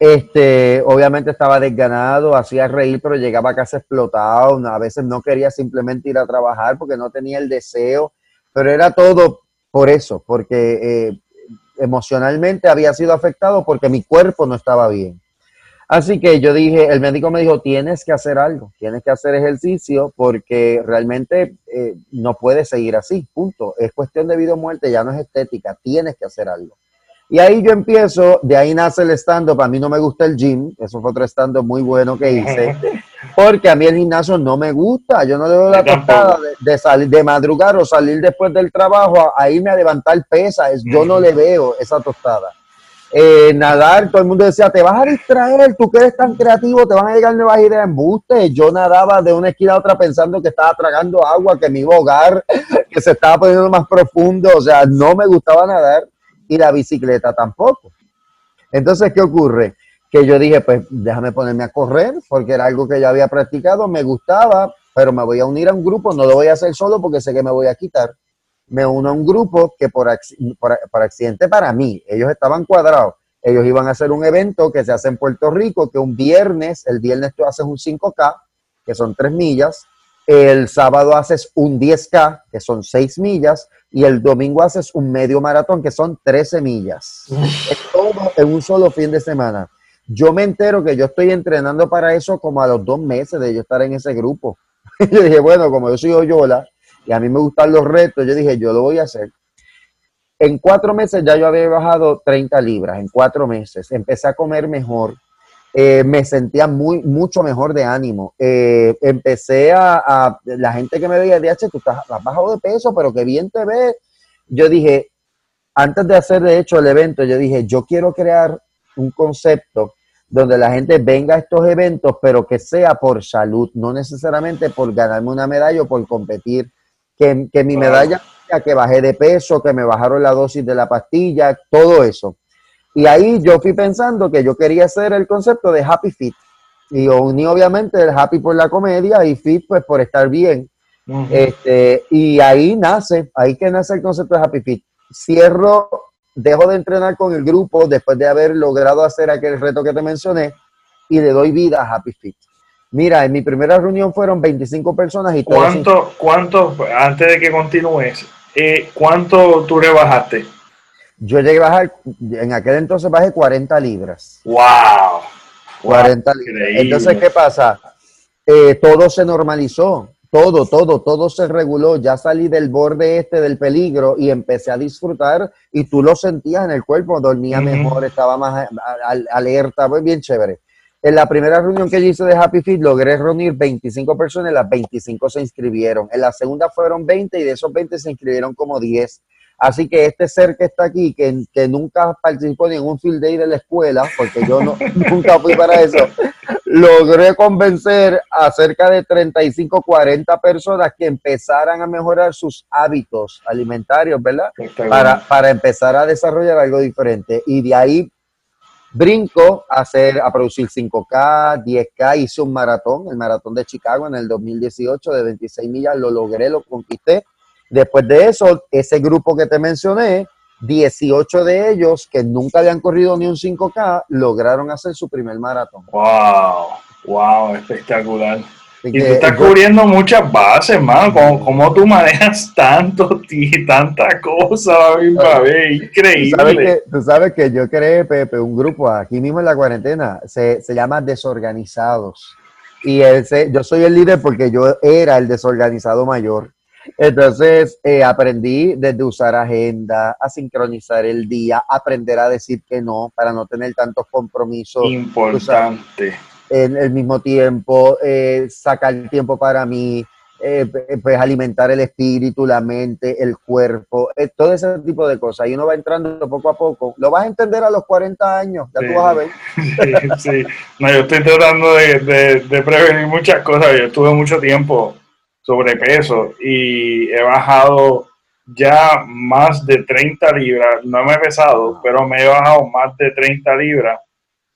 Este, obviamente estaba desganado, hacía reír, pero llegaba a casa explotado. A veces no quería simplemente ir a trabajar porque no tenía el deseo, pero era todo por eso, porque eh, emocionalmente había sido afectado porque mi cuerpo no estaba bien. Así que yo dije, el médico me dijo, tienes que hacer algo, tienes que hacer ejercicio porque realmente eh, no puedes seguir así, punto. Es cuestión de vida o muerte, ya no es estética, tienes que hacer algo. Y ahí yo empiezo, de ahí nace el stand-up. A mí no me gusta el gym, eso fue otro stand-up muy bueno que hice, porque a mí el gimnasio no me gusta. Yo no le doy la tostada de, salir, de madrugar o salir después del trabajo a, irme a levantar pesas. Yo no le veo esa tostada. Eh, nadar, todo el mundo decía, te vas a distraer, tú que eres tan creativo, te van a llegar nuevas ideas en buste. Yo nadaba de una esquina a otra pensando que estaba tragando agua, que me iba a ahogar, que se estaba poniendo más profundo. O sea, no me gustaba nadar y la bicicleta tampoco. Entonces, ¿qué ocurre? Que yo dije, pues déjame ponerme a correr, porque era algo que yo había practicado, me gustaba, pero me voy a unir a un grupo, no lo voy a hacer solo porque sé que me voy a quitar. Me uno a un grupo que por, por, accidente para mí, ellos estaban cuadrados, ellos iban a hacer un evento que se hace en Puerto Rico, que un viernes, el viernes tú haces un 5K, que son 3 millas, el sábado haces un 10K, que son 6 millas, y el domingo haces un medio maratón, que son 13 millas. es todo en un solo fin de semana. Yo me entero que yo estoy entrenando para eso como a los dos meses de yo estar en ese grupo. yo dije, bueno, como yo soy Oyola y a mí me gustan los retos, yo dije, yo lo voy a hacer. En cuatro meses ya yo había bajado 30 libras, en cuatro meses. Empecé a comer mejor, eh, me sentía muy, mucho mejor de ánimo. Eh, empecé a, la gente que me veía, DH, tú estás, has bajado de peso, pero que bien te ves. Yo dije, antes de hacer de hecho el evento, yo dije, yo quiero crear un concepto donde la gente venga a estos eventos, pero que sea por salud, no necesariamente por ganarme una medalla o por competir. Que, que mi medalla, que bajé de peso, que me bajaron la dosis de la pastilla, todo eso. Y ahí yo fui pensando que yo quería hacer el concepto de Happy Fit. Y uní obviamente el Happy por la comedia y Fit pues por estar bien. este, y ahí nace, ahí que nace el concepto de Happy Fit. Cierro, dejo de entrenar con el grupo después de haber logrado hacer aquel reto que te mencioné y le doy vida a Happy Fit. Mira, en mi primera reunión fueron 25 personas y ¿Cuánto, cuánto antes de que continúes, eh, cuánto tú rebajaste? Yo llegué a bajar, en aquel entonces bajé 40 libras. ¡Wow! 40 libras. Entonces, ¿qué pasa? Eh, todo se normalizó, todo, todo, todo se reguló. Ya salí del borde este del peligro y empecé a disfrutar y tú lo sentías en el cuerpo, dormía mejor, estaba más alerta, fue bien chévere. En la primera reunión que yo hice de Happy Feet logré reunir 25 personas, las 25 se inscribieron. En la segunda fueron 20 y de esos 20 se inscribieron como 10. Así que este ser que está aquí, que, que nunca participó en un field day de la escuela, porque yo no, nunca fui para eso, logré convencer a cerca de 35, 40 personas que empezaran a mejorar sus hábitos alimentarios, ¿verdad? Para, para empezar a desarrollar algo diferente. Y de ahí brinco a, hacer, a producir 5K, 10K, hice un maratón, el maratón de Chicago en el 2018 de 26 millas, lo logré, lo conquisté Después de eso, ese grupo que te mencioné, 18 de ellos que nunca habían corrido ni un 5K, lograron hacer su primer maratón. ¡Wow! ¡Wow! Espectacular. y tú estás cubriendo muchas bases, hermano. ¿Cómo, tú manejas tanto y tanta cosa, Increíble. ¿Tú sabes, que, tú sabes que yo creé, Pepe, un grupo aquí mismo en la cuarentena. Se, se llama Desorganizados. Y ese, yo soy el líder porque yo era el desorganizado mayor. Entonces, eh, aprendí desde usar agenda, a sincronizar el día, aprender a decir que no para no tener tantos compromisos. Importante. En el mismo tiempo, eh, sacar tiempo para mí, eh, pues alimentar el espíritu, la mente, el cuerpo, todo ese tipo de cosas. Y uno va entrando poco a poco. Lo vas a entender a los 40 años, ya tú vas a ver. Sí, sí. No, yo estoy tratando de, de prevenir muchas cosas. Yo estuve mucho tiempo sobrepeso y he bajado ya más de 30 libras. No me he pesado, pero me he bajado más de 30 libras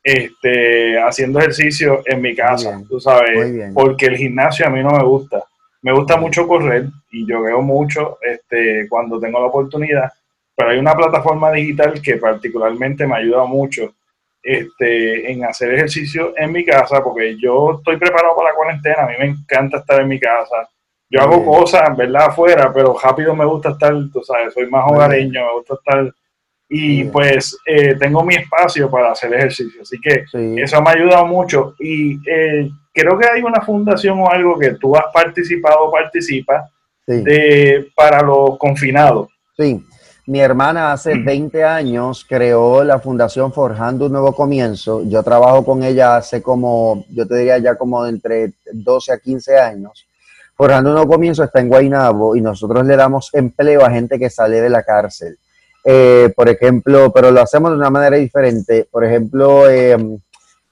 este, haciendo ejercicio en mi casa, tú sabes, porque el gimnasio a mí no me gusta. Me gusta mucho correr y yo veo mucho este, cuando tengo la oportunidad, pero hay una plataforma digital que particularmente me ayuda mucho este, en hacer ejercicio en mi casa, porque yo estoy preparado para la cuarentena, a mí me encanta estar en mi casa. Yo hago cosas, ¿verdad? Afuera, pero rápido me gusta estar, tú sabes, soy más hogareño, me gusta estar y pues eh, tengo mi espacio para hacer ejercicio. Así que eso me ha ayudado mucho y eh, creo que hay una fundación o algo que tú has participado o participas de, para los confinados. Sí, mi hermana hace 20 años creó la fundación Forjando un Nuevo Comienzo. Yo trabajo con ella hace como, yo te diría ya como entre 12 a 15 años. Forjando un Nuevo Comienzo está en Guaynabo y nosotros le damos empleo a gente que sale de la cárcel. Eh, por ejemplo, pero lo hacemos de una manera diferente. Por ejemplo, em,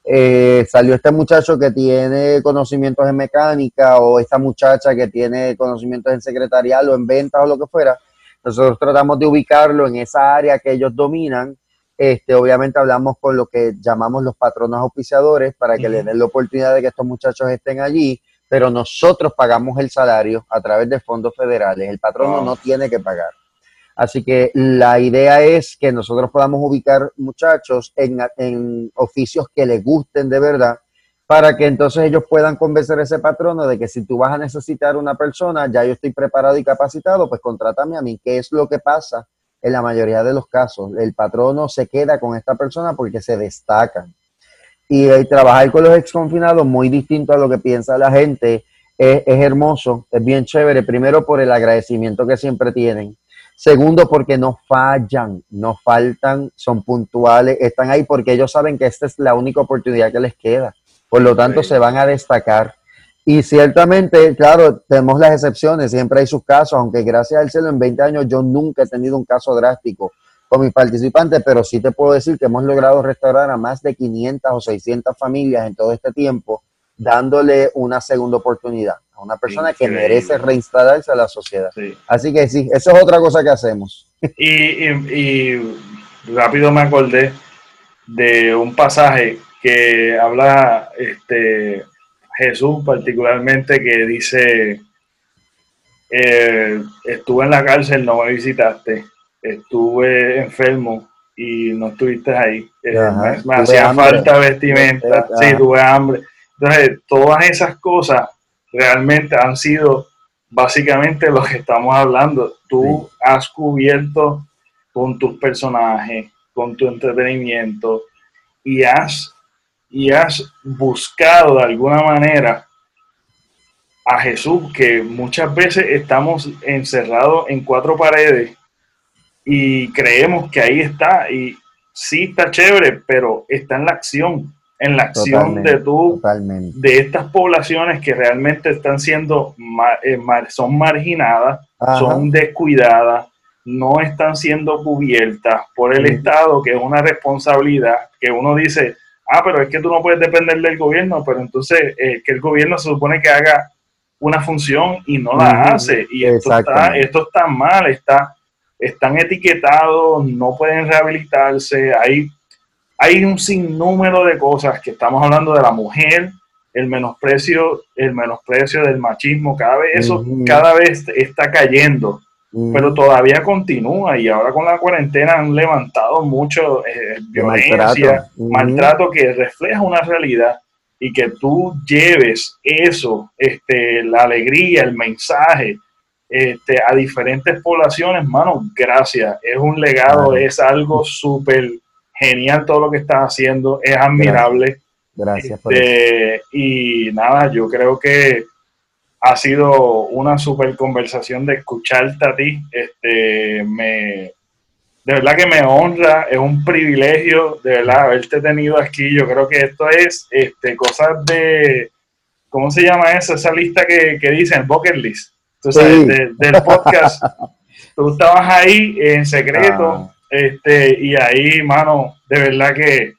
eh, salió este muchacho que tiene conocimientos en mecánica o esta muchacha que tiene conocimientos en secretarial o en ventas o lo que fuera. Nosotros tratamos de ubicarlo en esa área que ellos dominan. Este, obviamente hablamos con lo que llamamos los patronos auspiciadores para que les den la oportunidad de que estos muchachos estén allí, pero nosotros pagamos el salario a través de fondos federales. El patrono no tiene que pagar. Así que la idea es que nosotros podamos ubicar muchachos en, oficios que les gusten de verdad para que entonces ellos puedan convencer a ese patrono de que si tú vas a necesitar una persona, ya yo estoy preparado y capacitado, pues contrátame a mí, ¿Qué es lo que pasa en la mayoría de los casos. El patrono se queda con esta persona porque se destacan. Y el trabajar con los exconfinados, muy distinto a lo que piensa la gente, es hermoso, es bien chévere. Primero por el agradecimiento que siempre tienen Segundo, porque no fallan, no faltan, son puntuales, están ahí porque ellos saben que esta es la única oportunidad que les queda. Por lo tanto, se van a destacar. Y ciertamente, claro, tenemos las excepciones, siempre hay sus casos, aunque gracias al cielo en 20 años yo nunca he tenido un caso drástico con mis participantes, pero sí te puedo decir que hemos logrado restaurar a más de 500 o 600 familias en todo este tiempo, dándole una segunda oportunidad una persona que merece reinstalarse a la sociedad. Así que sí, eso es otra cosa que hacemos. Y, rápido me acordé de un pasaje que habla este, Jesús particularmente que dice, eh, estuve en la cárcel, no me visitaste, estuve enfermo y no estuviste ahí, eh, me, hacía falta vestimenta, sí, tuve hambre. Entonces, todas esas cosas realmente han sido básicamente lo que estamos hablando. Tú has cubierto con tus personajes, con tu entretenimiento y has, y has buscado de alguna manera a Jesús, que muchas veces estamos encerrados en cuatro paredes y creemos que ahí está y sí está chévere, pero está en la acción en la acción de tú, de estas poblaciones que realmente están siendo, eh, son marginadas, son descuidadas, no están siendo cubiertas por el Estado, que es una responsabilidad que uno dice, ah, pero es que tú no puedes depender del gobierno, pero entonces eh, que el gobierno se supone que haga una función y no la hace. Y esto está, esto está mal, está, están etiquetados, no pueden rehabilitarse, hay hay un sinnúmero de cosas que estamos hablando de la mujer, el menosprecio, el menosprecio del machismo, cada vez eso cada vez está cayendo, pero todavía continúa y ahora con la cuarentena han levantado mucho eh, violencia, maltrato. que refleja una realidad y que tú lleves eso, este, la alegría, el mensaje, este, a diferentes poblaciones, mano, gracias. Es un legado, es algo súper genial todo lo que estás haciendo, es admirable. Gracias. Este, y nada, yo creo que ha sido una super conversación de escucharte a ti. Este, me, de verdad que me honra, es un privilegio de verdad haberte tenido aquí. Yo creo que esto es este, cosas de, ¿cómo se llama eso? Esa lista que, que dicen, bucket list. Del podcast. Tú estabas ahí en secreto. Ah. Este, y ahí, mano, de verdad que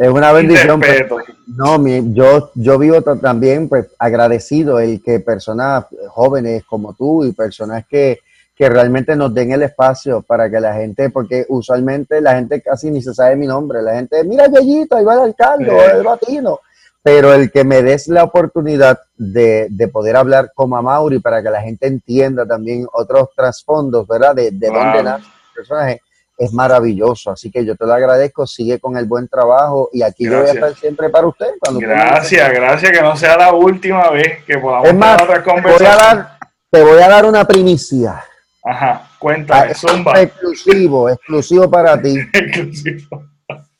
es una bendición. Pues, no, mi, yo, yo vivo también pues agradecido el que personas jóvenes como tú y personas que, que realmente nos den el espacio para que la gente, porque usualmente la gente casi ni se sabe mi nombre, la gente, mira Yeyito, ahí va el alcalde, o el latino, pero el que me des la oportunidad de, de, poder hablar con Mauri para que la gente entienda también otros trasfondos, ¿verdad? De, de dónde nace el personaje, es maravilloso. Así que yo te lo agradezco, sigue con el buen trabajo y aquí yo voy a estar siempre para usted. gracias, gracias, que no sea la última vez que podamos es más, tener otra conversación. Te voy a dar una primicia. Ajá, cuéntame, ah, Exclusivo, exclusivo para ti. exclusivo.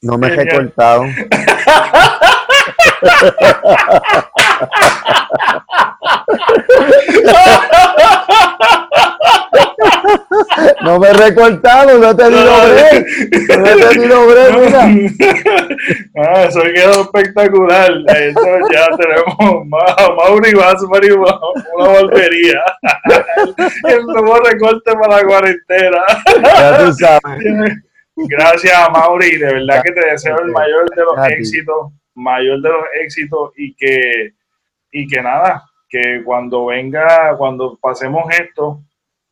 No me he recortado. No me he recortado, no te digo break. No te digo break, mira. Ah, eso quedó espectacular. Eso ya tenemos Mauri va a sumar una volvería. El nuevo recorte para la cuarentena. Ya tú sabes. Gracias Mauri, de verdad que te deseo el mayor de los éxitos, mayor de los éxitos y que, y que nada, que cuando venga, cuando pasemos esto,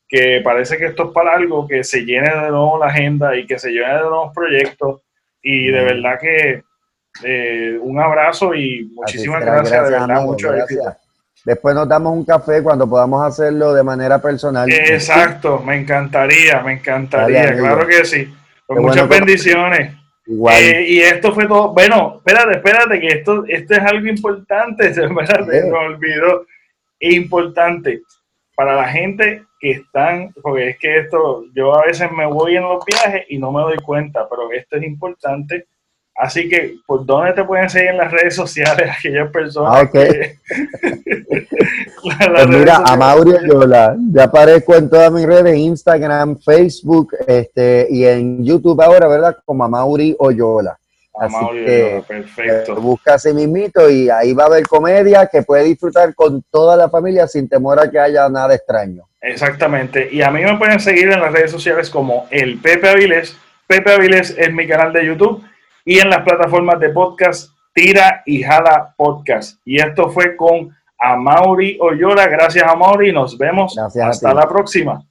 que parece que esto es para algo, que se llene de nuevo la agenda y que se llene de nuevos proyectos. Y de verdad que eh, un abrazo y muchísimas gracias, de verdad, mucho Después nos damos un café cuando podamos hacerlo de manera personal. Exacto, me encantaría, me encantaría, claro que sí. Pues muchas bendiciones. Eh, y esto fue todo. Bueno, espérate, espérate, que esto, esto es algo importante. Espérate, me olvidó. Importante para la gente que están, porque es que esto, yo a veces me voy en los viajes y no me doy cuenta, pero esto es importante. Así que, ¿por dónde te pueden seguir en las redes sociales aquellas personas? Ah, que, pues mira, a Mauri Yola, ya aparezco en todas mis redes, Instagram, Facebook, este, y en YouTube ahora, ¿verdad? Como a Mauri Oyola. Así que perfecto. Eh, busca ese mismito y ahí va a haber comedia que puede disfrutar con toda la familia sin temor a que haya nada extraño. Exactamente. Y a mí me pueden seguir en las redes sociales como el Pepe Avilés. Pepe Avilés es mi canal de YouTube y en las plataformas de podcast Tira y Jala Podcast. Y esto fue con Amaury Oyola. Gracias, Amaury. Nos vemos. Hasta la próxima.